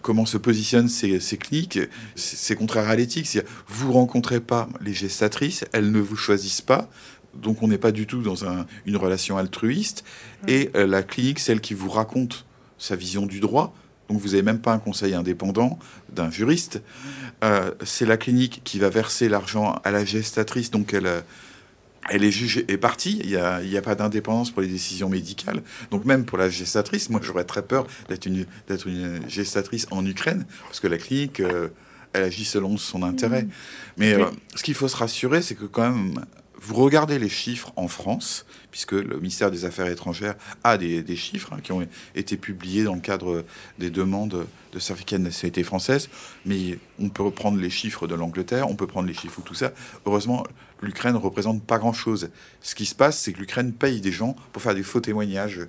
S3: comment se positionnent ces, ces cliniques, c'est contraire à l'éthique. Vous rencontrez pas les gestatrices, elles ne vous choisissent pas. Donc, on n'est pas du tout dans un, une relation altruiste. Et euh, la clinique, celle qui vous raconte sa vision du droit, donc vous n'avez même pas un conseil indépendant d'un juriste. Euh, c'est la clinique qui va verser l'argent à la gestatrice, donc elle, elle est partie. Il n'y a, a, pas d'indépendance pour les décisions médicales. Donc même pour la gestatrice, moi j'aurais très peur d'être une, gestatrice en Ukraine, parce que la clinique, euh, elle agit selon son intérêt. Mmh. Mais euh, ce qu'il faut se rassurer, c'est que quand même, vous regardez les chiffres en France, puisque le ministère des Affaires étrangères a des, des chiffres hein, qui ont été publiés dans le cadre des demandes de certificat de nationalité française, mais on peut reprendre les chiffres de l'Angleterre, on peut prendre les chiffres ou tout ça. Heureusement, l'Ukraine ne représente pas grand-chose. Ce qui se passe, c'est que l'Ukraine paye des gens pour faire des faux témoignages.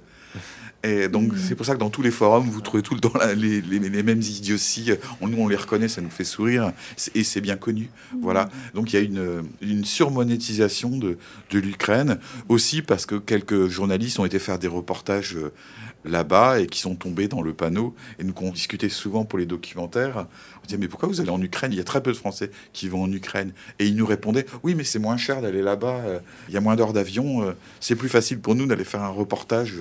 S3: Et donc, mmh. c'est pour ça que dans tous les forums, vous trouvez tout le temps les, les, les, mêmes idioties. On, nous, on les reconnaît, ça nous fait sourire. Et c'est bien connu. Mmh. Voilà. Donc, il y a une, une surmonétisation de, de l'Ukraine. Aussi parce que quelques journalistes ont été faire des reportages là-bas et qui sont tombés dans le panneau. Et nous, on discutait souvent pour les documentaires. On disait, mais pourquoi vous allez en Ukraine? Il y a très peu de Français qui vont en Ukraine. Et ils nous répondaient, oui, mais c'est moins cher d'aller là-bas. Il y a moins d'heures d'avion. C'est plus facile pour nous d'aller faire un reportage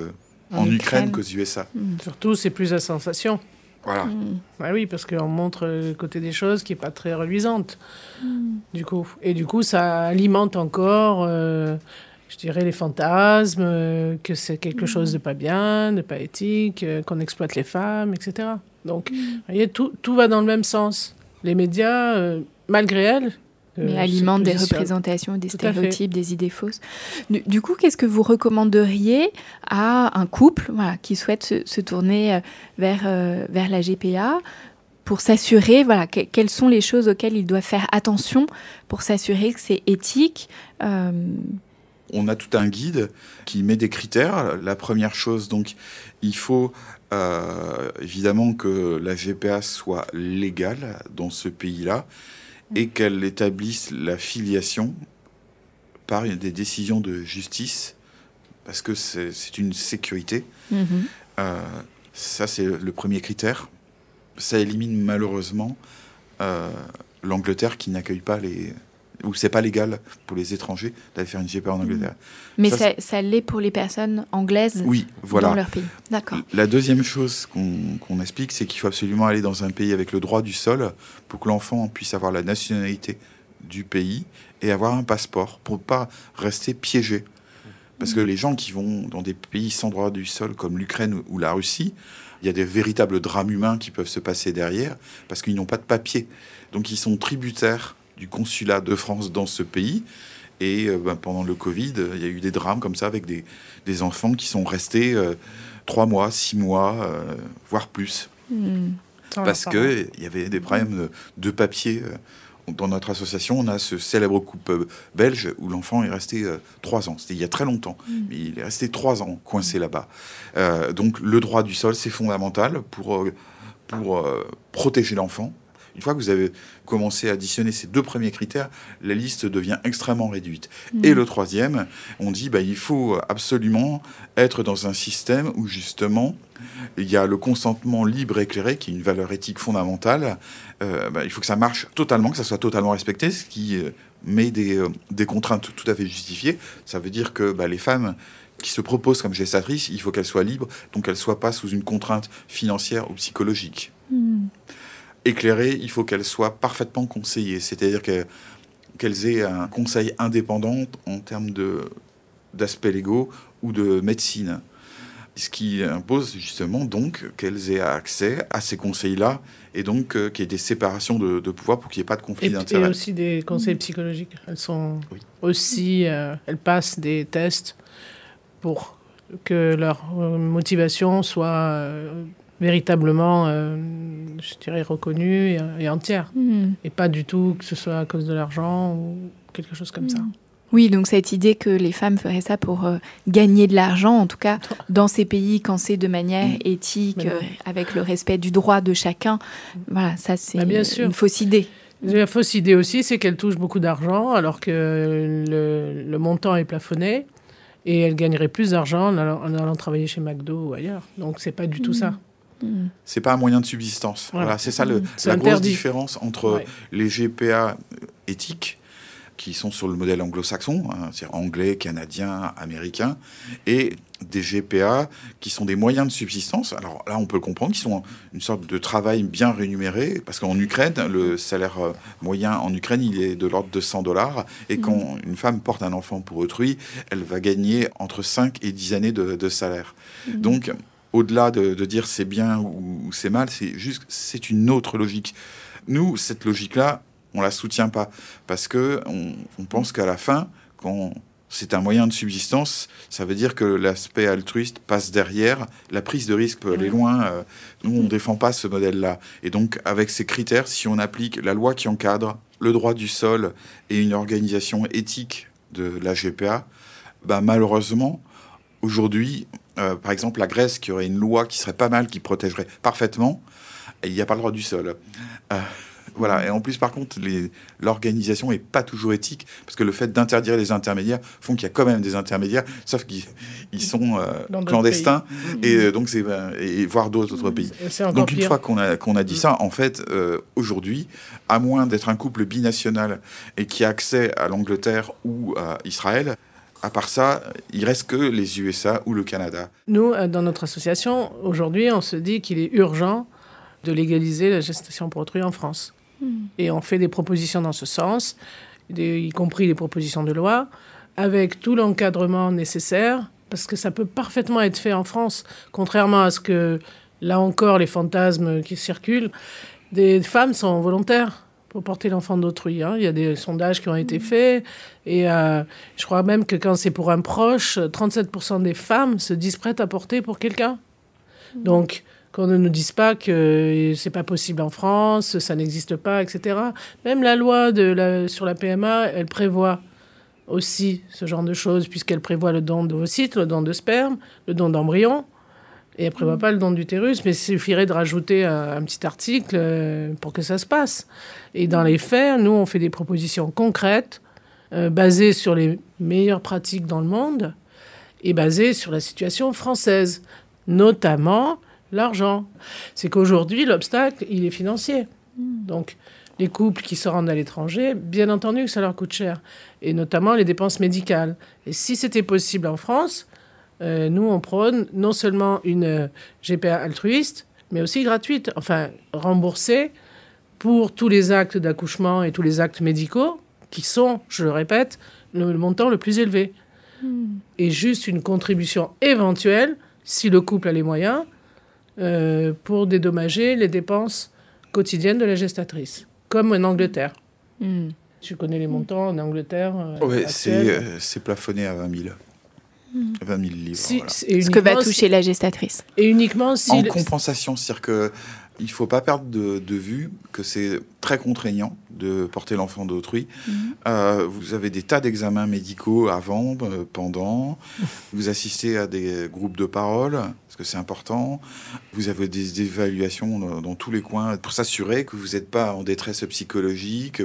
S3: en, en Ukraine, qu'aux USA.
S1: Mmh. Surtout, c'est plus la sensation.
S3: Voilà.
S1: Mmh. Bah oui, parce qu'on montre le côté des choses qui n'est pas très reluisante. Mmh. Du coup. Et du coup, ça alimente encore, euh, je dirais, les fantasmes, euh, que c'est quelque chose de pas bien, de pas éthique, euh, qu'on exploite les femmes, etc. Donc, vous voyez, tout, tout va dans le même sens. Les médias, euh, malgré elles,
S4: mais euh, alimente des représentations, des stéréotypes, des idées fausses. Du, du coup, qu'est-ce que vous recommanderiez à un couple voilà, qui souhaite se, se tourner vers, vers la GPA pour s'assurer, voilà, quelles sont les choses auxquelles il doit faire attention pour s'assurer que c'est éthique
S3: On a tout un guide qui met des critères. La première chose, donc, il faut euh, évidemment que la GPA soit légale dans ce pays-là et qu'elle établisse la filiation par des décisions de justice parce que c'est une sécurité.
S4: Mhm.
S3: Euh, ça, c'est le premier critère. Ça élimine malheureusement euh, l'Angleterre qui n'accueille pas les. Ou c'est pas légal pour les étrangers d'aller faire une GPA en Angleterre.
S4: Mais ça, ça, l'est pour les personnes anglaises
S3: oui, voilà.
S4: dans leur pays. D'accord.
S3: La deuxième chose qu'on explique, c'est qu'il faut absolument aller dans un pays avec le droit du sol pour que l'enfant puisse avoir la nationalité du pays et avoir un passeport pour ne pas rester piégé. Parce que les gens qui vont dans des pays sans droit du sol comme l'Ukraine ou la Russie, il y a des véritables drames humains qui peuvent se passer derrière parce qu'ils n'ont pas de papier. Donc ils sont tributaires du consulat de France dans ce pays. Et euh, ben, pendant le Covid, il y a eu des drames comme ça avec des, des enfants qui sont restés euh, trois mois, six mois, euh, voire plus.
S4: Hmm.
S3: Parce qu'il y avait des problèmes de, de papier dans notre association, on a ce célèbre couple belge où l'enfant est resté trois ans. C'était il y a très longtemps,
S4: Mm.
S3: mais il est resté trois ans coincé là-bas. Donc le droit du sol, c'est fondamental pour, pour protéger l'enfant. Une fois que vous avez commencé à additionner ces deux premiers critères, la liste devient extrêmement réduite.
S4: Mm.
S3: Et le troisième, on dit bah, il faut absolument être dans un système où justement il y a le consentement libre et éclairé, qui est une valeur éthique fondamentale. Euh, bah, il faut que ça marche totalement, que ça soit totalement respecté, ce qui euh, met des, euh, des contraintes tout à fait justifiées. Ça veut dire que bah, les femmes qui se proposent comme gestatrices, il faut qu'elles soient libres, donc qu'elles ne soient pas sous une contrainte financière ou psychologique.
S4: Hmm.
S3: Éclairées, il faut qu'elles soient parfaitement conseillées, c'est-à-dire que- qu'elles aient un conseil indépendant en termes d'aspects légaux ou de médecine. Ce qui impose justement donc qu'elles aient accès à ces conseils-là et donc euh, qu'il y ait des séparations de, de pouvoir pour qu'il n'y ait pas de conflit
S1: Et, et
S3: d'intérêts.
S1: aussi des conseils psychologiques. Elles sont
S3: Oui.
S1: aussi, euh, elles passent des tests pour que leur euh, motivation soit euh, véritablement, euh, je dirais, reconnue et, et entière.
S4: Hmm.
S1: Et pas du tout que ce soit à cause de l'argent ou quelque chose comme ça.
S4: Oui, donc cette idée que les femmes feraient ça pour euh, gagner de l'argent, en tout cas dans ces pays, quand c'est de manière
S3: Mm.
S4: éthique, euh, avec le respect du droit de chacun, voilà, ça c'est
S1: Bah, sûr.
S4: une fausse idée.
S1: La fausse idée aussi, c'est qu'elle touche beaucoup d'argent alors que le, le montant est plafonné et elle gagnerait plus d'argent en en allant travailler chez McDo ou ailleurs. Donc c'est pas du tout ça.
S3: C'est pas un moyen de subsistance.
S1: Voilà.
S3: Voilà, c'est ça le,
S1: C'est
S3: la grosse
S1: interdit.
S3: différence entre
S1: Ouais.
S3: les GPA éthiques qui sont sur le modèle anglo-saxon, hein, c'est anglais, canadien, américain, et des GPA qui sont des moyens de subsistance. Alors là, on peut le comprendre, qui sont une sorte de travail bien rémunéré, parce qu'en Ukraine, le salaire euh, moyen en Ukraine, il est de l'ordre de 100 dollars, et quand une femme porte un enfant pour autrui, elle va gagner entre 5 et 10 années de, de salaire. Donc, au-delà de, de dire c'est bien ou, ou c'est mal, c'est juste, c'est une autre logique. Nous, cette logique-là, on la soutient pas parce que on, on pense qu'à la fin, quand c'est un moyen de subsistance, ça veut dire que l'aspect altruiste passe derrière, la prise de risque peut aller loin. euh, nous, on ne défend pas ce modèle-là. Et donc, avec ces critères, si on applique la loi qui encadre le droit du sol et une organisation éthique de la GPA, bah, malheureusement, aujourd'hui, euh, par exemple, la Grèce qui aurait une loi qui serait pas mal, qui protégerait parfaitement, il n'y a pas le droit du sol. Euh, voilà. Et en plus, par contre, l'organisation est pas toujours éthique parce que le fait d'interdire les intermédiaires font qu'il y a quand même des intermédiaires, sauf qu'ils ils sont euh, clandestins et donc c'est et, et voir d'autres pays. Donc une
S1: pire.
S3: fois qu'on a, qu'on a dit ça, en fait, euh, aujourd'hui, à moins d'être un couple binational et qui a accès à l'Angleterre ou à Israël, à part ça, il reste que les USA ou le Canada.
S1: Nous, euh, dans notre association, aujourd'hui, on se dit qu'il est urgent de légaliser la gestation pour autrui en France. Et on fait des propositions dans ce sens, y compris des propositions de loi, avec tout l'encadrement nécessaire, parce que ça peut parfaitement être fait en France, contrairement à ce que, là encore, les fantasmes qui circulent. Des femmes sont volontaires pour porter l'enfant d'autrui. hein. Il y a des sondages qui ont été faits, et euh, je crois même que quand c'est pour un proche, 37% des femmes se disent prêtes à porter pour quelqu'un. Donc, Qu'on ne nous dise pas que c'est pas possible en France, ça n'existe pas, etc. Même la loi de la, sur la PMA, elle prévoit aussi ce genre de choses, puisqu'elle prévoit le don d'ovocytes, le don de sperme, le don d'embryon. Et elle prévoit pas le don d'utérus, mais il suffirait de rajouter un, un, petit article euh, pour que ça se passe. Et dans les faits, nous, on fait des propositions concrètes, euh, basées sur les meilleures pratiques dans le monde et basées sur la situation française, notamment l'argent. C'est qu'aujourd'hui, l'obstacle, il est financier. Donc, les couples qui se rendent à l'étranger, bien entendu que ça leur coûte cher, et notamment les dépenses médicales. Et si c'était possible en France, euh, nous, on prône non seulement une euh, GPA altruiste, mais aussi gratuite, enfin remboursée pour tous les actes d'accouchement et tous les actes médicaux, qui sont, je le répète, le, le montant le plus élevé.
S4: Hmm.
S1: Et juste une contribution éventuelle, si le couple a les moyens, euh, pour dédommager les dépenses quotidiennes de la gestatrice, comme en Angleterre.
S4: Hmm.
S1: Tu connais les montants en Angleterre euh,
S3: Oui, euh, c'est plafonné à 20 000. 20 000 livres.
S1: Si-
S3: voilà.
S1: et
S4: Ce que va toucher
S1: si-
S4: la gestatrice.
S1: Et uniquement si...
S3: En
S1: le-
S3: compensation, c'est-à-dire que il faut pas perdre de, de vue que c'est très contraignant de porter l'enfant d'autrui. Euh, vous avez des tas d'examens médicaux avant, euh, pendant. Vous assistez à des groupes de parole, que c'est important. Vous avez des évaluations dans, dans tous les coins pour s'assurer que vous n'êtes pas en détresse psychologique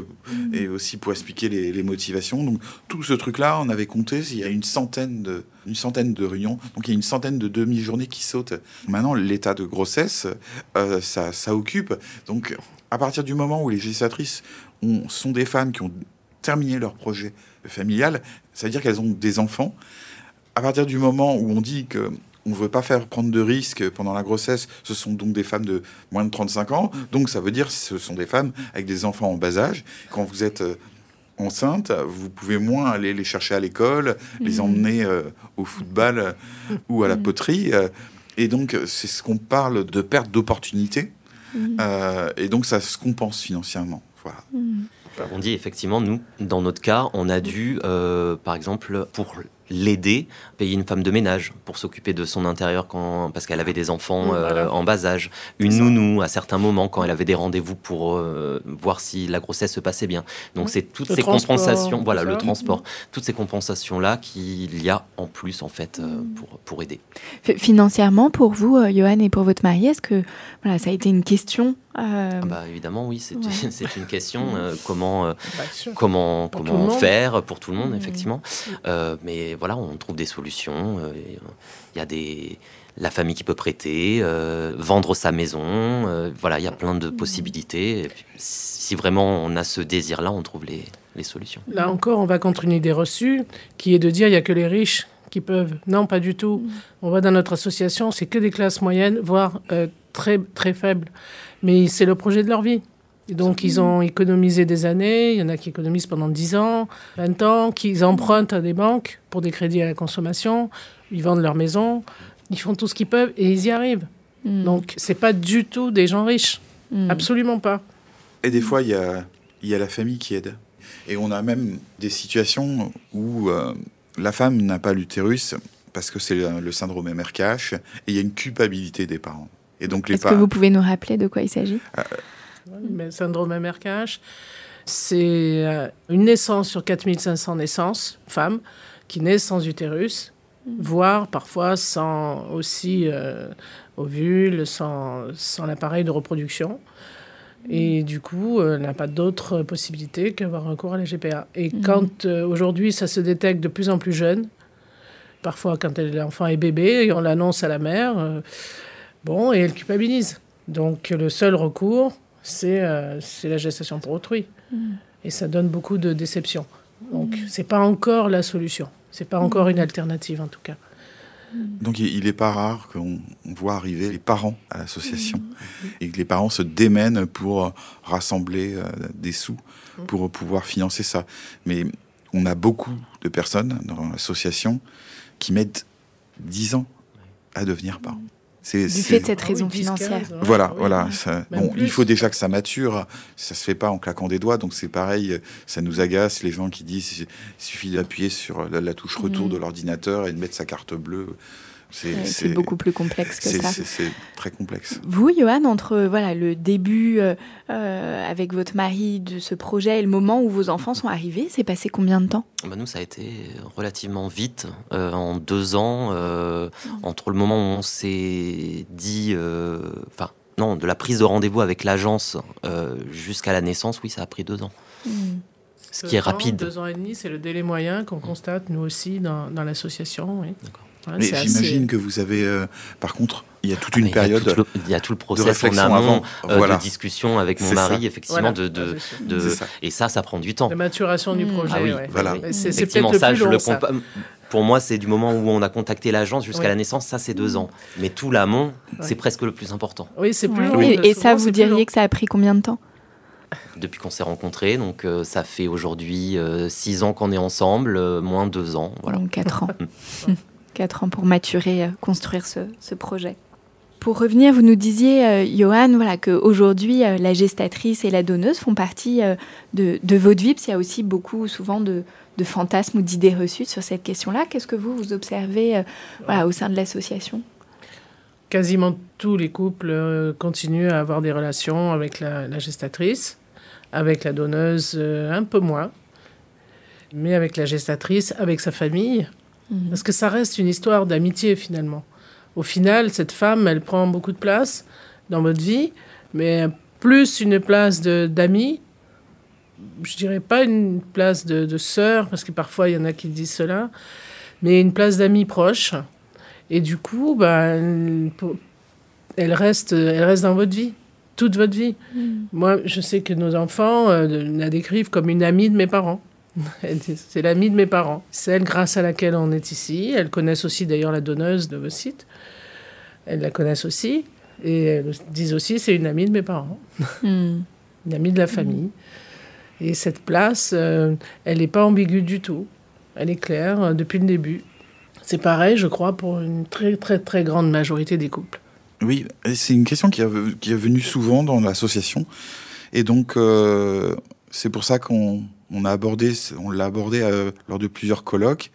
S3: et aussi pour expliquer les, les motivations. Donc tout ce truc-là, on avait compté, il y a une centaine de une centaine de réunions, donc il y a une centaine de demi-journées qui sautent. Maintenant, l'état de grossesse, euh, ça, ça occupe. Donc, à partir du moment où les gestatrices ont- sont des femmes qui ont terminé leur projet familial, c'est-à-dire qu'elles ont des enfants, à partir du moment où on dit que on ne veut pas faire prendre de risques pendant la grossesse, ce sont donc des femmes de moins de 35 ans, donc ça veut dire que ce sont des femmes avec des enfants en bas âge. Quand vous êtes euh, enceinte, vous pouvez moins aller les chercher à l'école, les emmener euh, au football euh, ou à la poterie. euh, et donc, c'est ce qu'on parle de perte d'opportunité. Euh, et donc, ça se compense financièrement. Voilà.
S2: On dit effectivement, nous, dans notre cas, on a dû, euh, par exemple, pour l'aider, payer une femme de ménage pour s'occuper de son intérieur quand, parce qu'elle avait des enfants
S1: Oui,
S2: euh, en bas âge. Une nounou à certains moments quand elle avait des rendez-vous pour euh, voir si la grossesse se passait bien. Donc
S1: Oui.
S2: c'est toutes
S1: Le
S2: ces compensations, voilà,
S1: ça.
S2: le transport, toutes ces compensations-là qu'il y a en plus en fait euh, pour, pour aider.
S4: Financièrement, pour vous, Johan, et pour votre mari, est-ce que voilà, ça a été une question
S2: Ah bah, évidemment, oui, c'est
S4: Ouais.
S2: une question. comment
S1: Bah,
S2: comment, comment faire pour tout le monde, effectivement. Euh, voilà, on trouve des solutions. euh, Il y a des la famille qui peut prêter, euh, vendre sa maison. euh, voilà, il y a plein de possibilités. Si vraiment on a ce désir-là, on trouve les, les solutions.
S1: Là encore, on va contre une idée reçue qui est de dire il n'y a que les riches qui peuvent. Non, pas du tout. On va dans notre association, c'est que des classes moyennes, voire très, très faibles. Mais c'est le projet de leur vie. Donc, ils ont économisé des années. Il y en a qui économisent pendant 10 ans, 20 ans, qui empruntent à des banques pour des crédits à la consommation. Ils vendent leur maison. Ils font tout ce qu'ils peuvent et ils y arrivent.
S4: hmm,
S1: Donc, c'est pas du tout des gens riches.
S4: hmm.
S1: Absolument pas.
S3: Et des fois, il y a, il y a la famille qui aide. Et on a même des situations où euh, la femme n'a pas l'utérus parce que c'est le, le syndrome MRKH et il y a une culpabilité des parents. Et donc les
S4: Est-ce que vous pouvez nous rappeler de quoi il s'agit?
S1: Mais le syndrome MRKH, c'est euh, une naissance sur 4500 naissances, femmes, qui naissent sans utérus, voire parfois sans aussi euh, ovule, sans, sans l'appareil de reproduction. Et du coup, euh, elle n'a pas d'autre possibilité qu'avoir recours à la GPA. Et quand euh, aujourd'hui ça se détecte de plus en plus jeune, parfois quand l'enfant est bébé, et on l'annonce à la mère, euh, bon, et elle culpabilise. Donc le seul recours, c'est euh, c'est la gestation pour autrui. Et ça donne beaucoup de déception. Donc c'est pas encore la solution. C'est pas encore une alternative en tout cas.
S3: Donc il il est pas rare qu'on on voit arriver les parents à l'association et que les parents se démènent pour rassembler euh, des sous pour pouvoir financer ça. Mais on a beaucoup de personnes dans l'association qui mettent 10 ans à devenir parents. C'est,
S4: Du
S3: c'est-
S4: fait de cette
S1: Ah oui,
S4: raison
S1: 10,
S4: financière.
S1: 15, ouais,
S3: Voilà,
S1: oui,
S3: voilà.
S1: ouais.
S3: ça-
S1: Même
S3: bon,
S1: plus.
S3: il faut déjà que ça mature. Ça se fait pas en claquant des doigts, donc c'est pareil. Ça nous agace les gens qui disent il suffit d'appuyer sur la, la touche retour
S1: Mm.
S3: de l'ordinateur et de mettre sa carte bleue.
S4: C'est beaucoup plus complexe que ça.
S3: C'est très complexe.
S4: Vous, Johan, entre voilà le début euh, avec votre mari de ce projet et le moment où vos enfants sont arrivés, c'est passé combien de temps?
S2: Bah Nous, ça a été relativement vite, en deux ans, entre le moment où on s'est dit, enfin non, de la prise de rendez-vous avec l'agence jusqu'à la naissance, oui, ça a pris deux ans. Hmm ce qui est rapide.
S1: Deux ans et demi, c'est le délai moyen qu'on constate nous aussi dans, dans l'association. Oui.
S3: Mais j'imagine que vous avez, euh, par contre, il y a toute ah, une période.
S2: Il y a tout le, process en amont euh, de discussion avec mon mari, effectivement, de, de, et ça, ça prend du temps.
S1: La maturation du mmh. projet. Ah oui,
S3: voilà.
S1: C'est effectivement ça, je le ça.
S2: Pour moi, c'est du moment où on a contacté l'agence jusqu'à la naissance, ça c'est deux ans. Mais tout l'amont, c'est presque le plus important.
S1: Oui, c'est plus long.
S4: Et, et ça, vous diriez que ça a pris combien de temps?
S2: Depuis qu'on s'est rencontrés. Donc euh, ça fait aujourd'hui euh, six ans qu'on est ensemble, euh, moins deux ans. Voilà.
S4: Donc quatre ans. quatre ans pour maturer, construire ce, projet. Pour revenir, vous nous disiez, Johan, voilà, qu'aujourd'hui, la gestatrice et la donneuse font partie de, de, votre vie, parce qu'il y a aussi beaucoup, souvent, de, fantasmes ou d'idées reçues sur cette question-là. Qu'est-ce que vous, vous observez voilà, au sein de l'association?
S1: Quasiment tous les couples continuent à avoir des relations avec la gestatrice avec la donneuse euh, un peu moins, mais avec la gestatrice, avec sa famille, mhm. parce que ça reste une histoire d'amitié finalement. Au final, cette femme, elle prend beaucoup de place dans votre vie, mais plus une place d'amie, je dirais pas une place de, de sœur, parce que parfois il y en a qui disent cela, mais une place d'amie proche. Et du coup, bah, elle, reste, elle reste dans votre vie toute votre vie. Mm. Moi, je sais que nos enfants euh, la décrivent comme une amie de mes parents. C'est l'amie de mes parents. C'est elle grâce à laquelle on est ici. Elles connaissent aussi d'ailleurs la donneuse de vos sites. Elles la connaissent aussi. Et elles disent aussi c'est une amie de mes parents. Mm. une amie de la famille. Et cette place, euh, elle n'est pas ambiguë du tout. Elle est claire euh, depuis le début. C'est pareil, je crois, pour une très très très grande majorité des couples.
S3: Oui, c'est une question qui est, qui est venue souvent dans l'association. Et donc, euh, c'est pour ça qu'on on a abordé, on l'a abordé euh, lors de plusieurs colloques.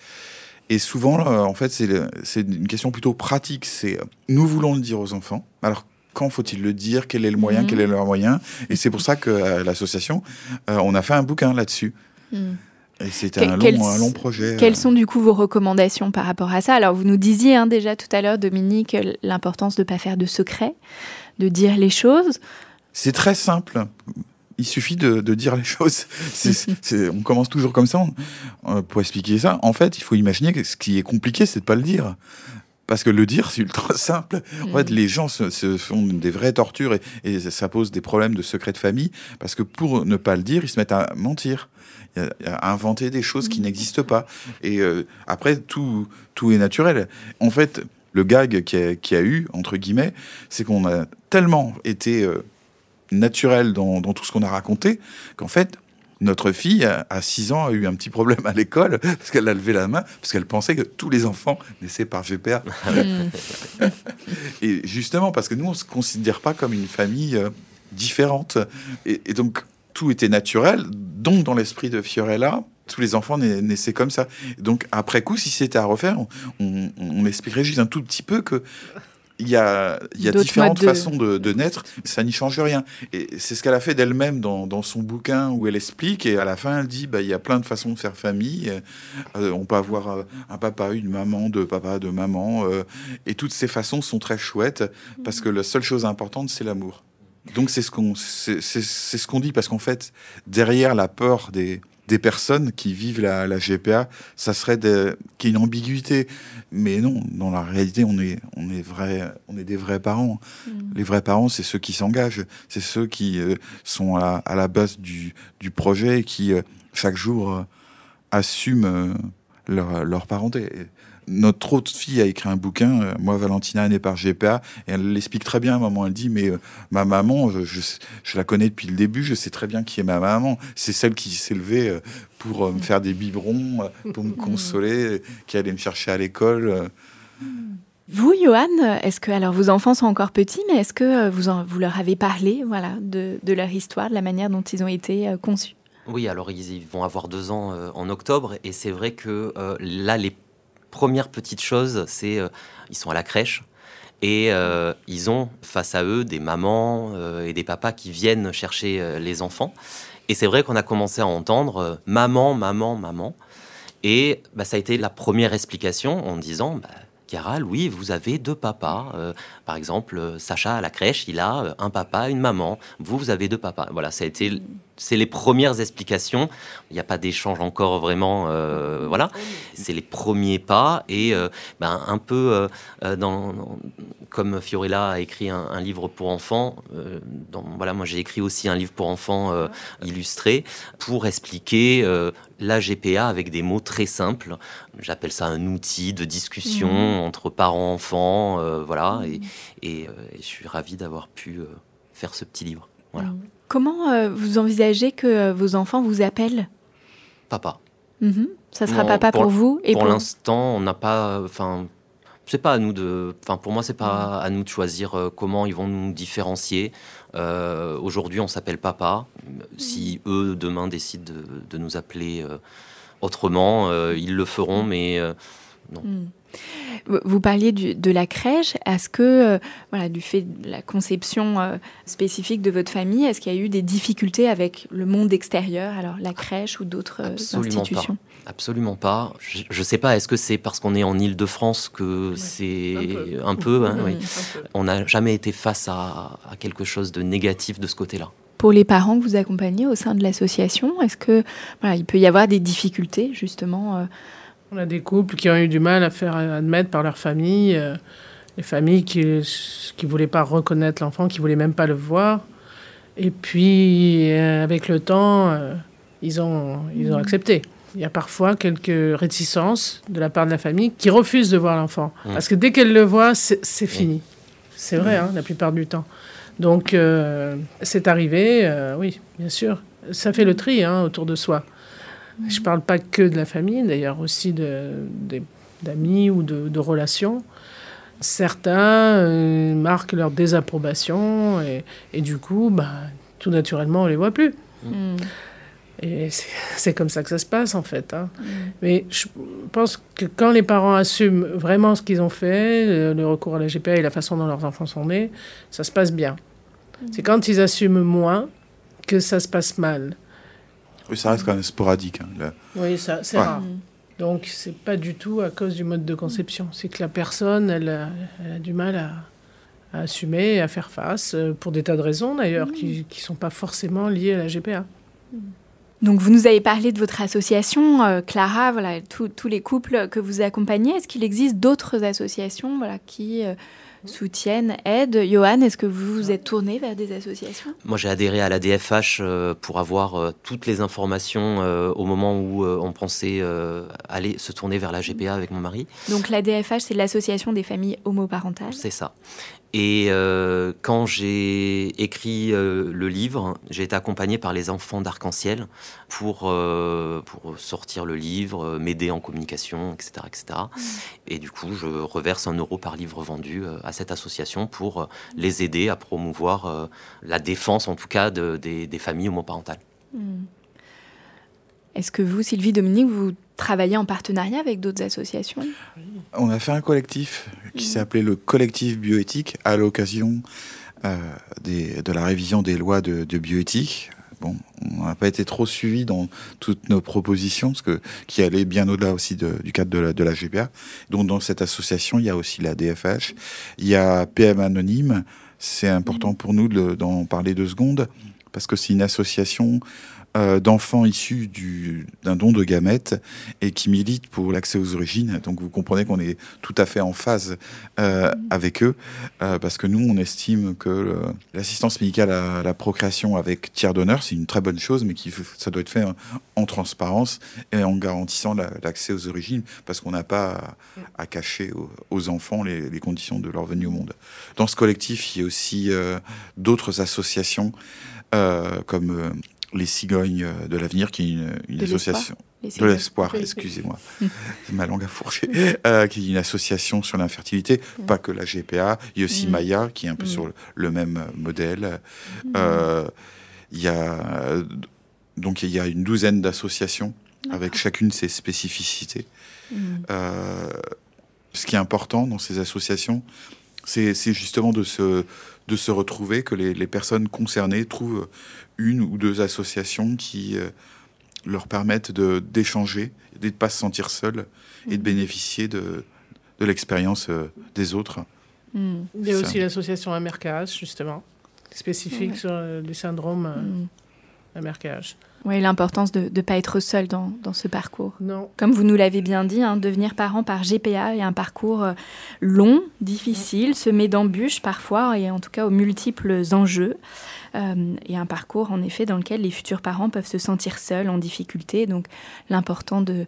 S3: Et souvent, euh, en fait, c'est une question plutôt pratique. C'est nous voulons le dire aux enfants. Alors, quand faut-il le dire? Quel est le moyen? Mhm. Quel est leur moyen? Et c'est pour ça que l'association, on a fait un bouquin là-dessus. Mhm. Et c'était un, long, projet.
S4: Quelles euh. sont du coup vos recommandations par rapport à ça? Alors vous nous disiez hein, déjà tout à l'heure, Dominique, l'importance de ne pas faire de secret, de dire les choses.
S3: C'est très simple. Il suffit de, dire les choses. on commence toujours comme ça euh, pour expliquer ça. En fait, il faut imaginer que ce qui est compliqué, c'est de pas le dire. Parce que le dire, c'est ultra simple. En fait, mm. les gens se, font des vraies tortures et, et, ça pose des problèmes de secret de famille. Parce que pour ne pas le dire, ils se mettent à mentir à inventer des choses qui n'existent pas. Et euh, après, tout, tout est naturel. En fait, le gag qui a, qui a eu, entre guillemets, c'est qu'on a tellement été euh, naturel dans, dans, tout ce qu'on a raconté qu'en fait, notre fille, à 6 ans, a eu un petit problème à l'école parce qu'elle a levé la main, parce qu'elle pensait que tous les enfants naissaient par GPA. et justement, parce que nous, on ne se considère pas comme une famille euh, différente. Et, et donc, tout était naturel. Donc, dans l'esprit de Fiorella, tous les enfants naissaient comme ça. Donc, après coup, si c'était à refaire, on, expliquerait juste un tout petit peu que il y a, il y a différentes façons de, naître, ça n'y change rien. Et c'est ce qu'elle a fait d'elle-même dans, son bouquin où elle explique, et à la fin elle dit, bah, il y a plein de façons de faire famille, euh, on peut avoir euh, un papa, une maman, deux papas, deux mamans, euh, et toutes ces façons sont très chouettes, parce que la seule chose importante, c'est l'amour. Donc c'est ce qu'on c'est, ce qu'on dit parce qu'en fait derrière la peur des, des personnes qui vivent la, la GPA, ça serait qu'il y ait une ambiguïté. Mais non, dans la réalité, on est, on est, vrai, on est des vrais parents. Mm. Les vrais parents, c'est ceux qui s'engagent, c'est ceux qui euh, sont à la, à la, base du, du projet et qui, euh, chaque jour, euh, assument leur, leur parenté notre autre fille a écrit un bouquin, euh, moi Valentina née par GPA, et elle l'explique très bien à un moment. Elle dit mais euh, ma maman, je, la connais depuis le début, je sais très bien qui est ma maman. C'est celle qui s'est levée euh, pour me faire des biberons, pour me consoler, qui allait me chercher à l'école.
S4: Vous, Johan, est-ce que alors vos enfants sont encore petits, mais est-ce que vous, vous leur avez parlé, voilà, de, de, leur histoire, de la manière dont ils ont été conçus?
S2: Oui, alors ils, vont avoir deux ans en octobre, et c'est vrai que là les première petite chose, c'est ils sont à la crèche. Et ils ont face à eux des mamans et des papas qui viennent chercher les enfants. Et c'est vrai qu'on a commencé à entendre maman, maman, maman. Et bah, ça a été la première explication en disant bah, oui, vous avez deux papas. Euh, par exemple, euh, Sacha à la crèche, il a euh, un papa, une maman. Vous, vous avez deux papas. Voilà, ça a été c'est les premières explications. Il n'y a pas d'échange encore vraiment. Euh, voilà, c'est les premiers pas et euh, ben, un peu euh, dans, comme Fiorella a écrit un, livre pour enfants. Dans, voilà, moi j'ai écrit aussi un livre pour enfants illustré pour expliquer la GPA avec des mots très simples. J'appelle ça un outil de discussion mmh. entre parents-enfants. voilà, et, et, je suis ravi d'avoir pu faire ce petit livre. Voilà. Mmh.
S4: Comment euh, vous envisagez que euh, vos enfants vous appellent?
S2: Papa.
S4: Mhm. Ça sera papa pour, vous
S2: et Pour, l'instant, on n'a pas. Enfin, c'est pas à nous de. Enfin, pour moi, c'est pas à nous de choisir euh, comment ils vont nous différencier. Aujourd'hui, on s'appelle papa. Si eux demain décident de, nous appeler autrement, ils le feront, mais non. Hmm.
S4: Vous parliez de la crèche. Est-ce que, euh, voilà, du fait de la conception euh, spécifique de votre famille, est-ce qu'il y a eu des difficultés avec le monde extérieur, alors la crèche ou d'autres euh, institutions?
S2: Absolument pas. Je ne sais pas, est-ce que c'est parce qu'on est en Ile-de-France que c'est un peu, hein, On n'a jamais été face à, à, quelque chose de négatif de ce côté-là.
S4: Pour les parents que vous accompagnez au sein de l'association, est-ce que voilà, il peut y avoir des difficultés justement
S1: on a des couples qui ont eu du mal à faire admettre par leur famille, euh, les familles qui ne voulaient pas reconnaître l'enfant, qui ne voulaient même pas le voir. Et puis, euh, avec le temps, euh, ils, ont, ils ont mmh. accepté. Il y a parfois quelques réticences de la part de la famille qui refusent de voir l'enfant. Mmh. Parce que dès qu'elle le voit, c'est fini. C'est vrai, hein, la plupart du temps. Donc, c'est arrivé, oui, bien sûr. Ça fait le tri hein, autour de soi. Je ne parle pas que de la famille, d'ailleurs aussi d'amis ou de, relations. Certains euh, marquent leur désapprobation et, du coup, bah, tout naturellement, on ne les voit plus. Mm. Et c'est comme ça que ça se passe en fait. Hein. Mm. Mais je pense que quand les parents assument vraiment ce qu'ils ont fait, le, recours à la GPA et la façon dont leurs enfants sont nés, ça se passe bien. Mm. C'est quand ils assument moins que ça se passe mal.
S3: Oui, ça reste quand même sporadique. Hein,
S1: oui, c'est rare. Donc, c'est pas du tout à cause du mode de conception. C'est que la personne, elle a, du mal à, assumer, à faire face, euh, pour des tas de raisons d'ailleurs, mmh. qui ne sont pas forcément liées à la GPA. Mmh.
S4: Donc, vous nous avez parlé de votre association, euh, Clara, voilà, tous les couples que vous accompagnez. Est-ce qu'il existe d'autres associations voilà, qui euh, soutiennent, aident. Johan, est-ce que vous vous êtes tourné vers des associations?
S2: Moi, j'ai adhéré à la DFH euh, pour avoir euh, toutes les informations euh, au moment où on pensait aller se tourner vers la GPA avec mon mari.
S4: Donc la DFH, c'est l'association des familles homoparentales?
S2: C'est ça. Et euh, quand j'ai écrit euh, le livre, j'ai été accompagné par les enfants d'Arc-en-Ciel pour, euh, pour sortir le livre, m'aider en communication, etc. etc. Mmh. Et du coup, je reverse un euro par livre vendu à cette association pour les aider à promouvoir la défense, en tout cas, de, des, familles homoparentales. Mmh.
S4: Est-ce que vous, Sylvie Dominique, vous travaillez en partenariat avec d'autres associations?
S3: On a fait un collectif qui s'est appelé le collectif bioéthique à l'occasion euh, de la révision des lois de, bioéthique. Bon, on n'a pas été trop suivi dans toutes nos propositions, parce que qui allaient bien au-delà aussi du cadre de la, de la GPA. Donc dans cette association, il y a aussi la DFH, il y a PM Anonyme. C'est important pour nous d'en parler deux secondes, parce que c'est une association euh, d'enfants issus d'un don de gamètes et qui militent pour l'accès aux origines. Donc vous comprenez qu'on est tout à fait en phase euh, avec eux, euh, parce que nous, on estime que l'assistance médicale à la procréation avec tiers donneur, c'est une très bonne chose, mais qui, ça doit être fait en, transparence et en garantissant l'accès aux origines, parce qu'on n'a pas à, cacher aux, enfants les, conditions de leur venue au monde. Dans ce collectif, il y a aussi d'autres associations comme les Cigognes de l'avenir, qui est une, association. De l'espoir, excusez-moi, ma langue a fourché, euh, qui est une association sur l'infertilité, mm. pas que la GPA, il y a aussi mm. Maya, qui est un peu mm. sur le, même modèle. Euh, il y a donc il y a une douzaine d'associations avec chacune ses spécificités. Euh, ce qui est important dans ces associations, c'est justement de se, de se retrouver, que les, les, personnes concernées trouvent une ou deux associations qui euh, leur permettent d'échanger, de ne pas se sentir seul et de bénéficier de, de l'expérience euh, des autres.
S1: Il y a aussi l'association Amercage, justement, spécifique sur le syndrome mm. Amercage.
S4: Oui, l'importance de ne pas être seul dans, dans, ce parcours.
S1: Non.
S4: Comme vous nous l'avez bien dit, hein, devenir parent par GPA est un parcours euh, long, difficile, semé d'embûches parfois, et en tout cas aux multiples enjeux. Euh, et un parcours, en effet, dans lequel les futurs parents peuvent se sentir seuls, en difficulté. Donc, l'important de,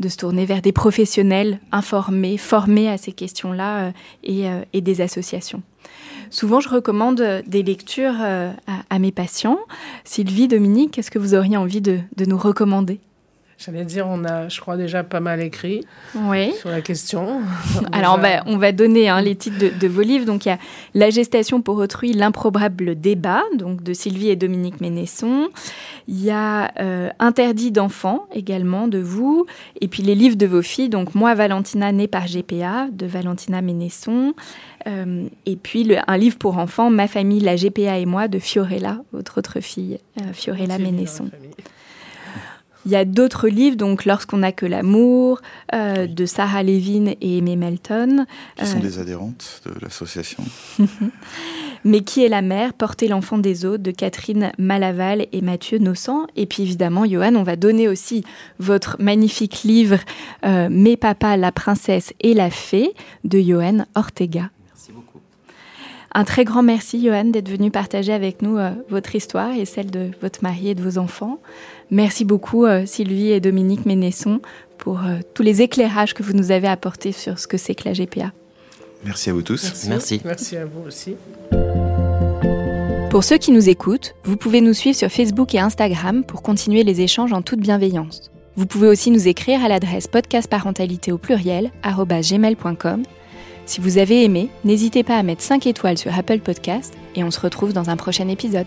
S4: de se tourner vers des professionnels informés, formés à ces questions-là euh, et, euh, et des associations. Souvent, je recommande des lectures euh, à, mes patients. Sylvie, Dominique, qu'est-ce que vous auriez envie de, nous recommander?
S1: J'allais dire, on a, je crois, déjà pas mal écrit sur la question.
S4: Alors, on va, donner hein, les titres de, vos livres. Donc, il y a La gestation pour autrui, l'improbable débat, donc de Sylvie et Dominique Ménesson. Il y a euh, Interdit d'enfants, également, de vous. Et puis, les livres de vos filles. Donc, Moi, Valentina, née par GPA, de Valentina Ménesson. Euh, et puis un livre pour enfants, Ma famille, la GPA et moi, de Fiorella, votre autre fille, euh, Fiorella Ménesson. Il y a d'autres livres, donc Lorsqu'on n'a que l'amour, euh, de Sarah Levin et Aimée Melton.
S3: Qui sont des adhérentes de l'association.
S4: Mais qui est la mère Porter l'enfant des autres de Catherine Malaval et Mathieu Nossan. Et puis évidemment, Johan, on va donner aussi votre magnifique livre Mes papas, la princesse et la fée de Johan Ortega. Un très grand merci, Johan, d'être venu partager avec nous euh, votre histoire et celle de votre mari et de vos enfants. Merci beaucoup, euh, Sylvie et Dominique Ménesson, pour euh, tous les éclairages que vous nous avez apportés sur ce que c'est que la GPA.
S3: Merci à vous tous.
S1: Merci. Merci, merci à vous aussi.
S4: Pour ceux qui nous écoutent, vous pouvez nous suivre sur Facebook et Instagram pour continuer les échanges en toute bienveillance. Vous pouvez aussi nous écrire à l'adresse podcastparentalité au pluriel gmail.com si vous avez aimé, n'hésitez pas à mettre 5 étoiles sur Apple Podcast et on se retrouve dans un prochain épisode.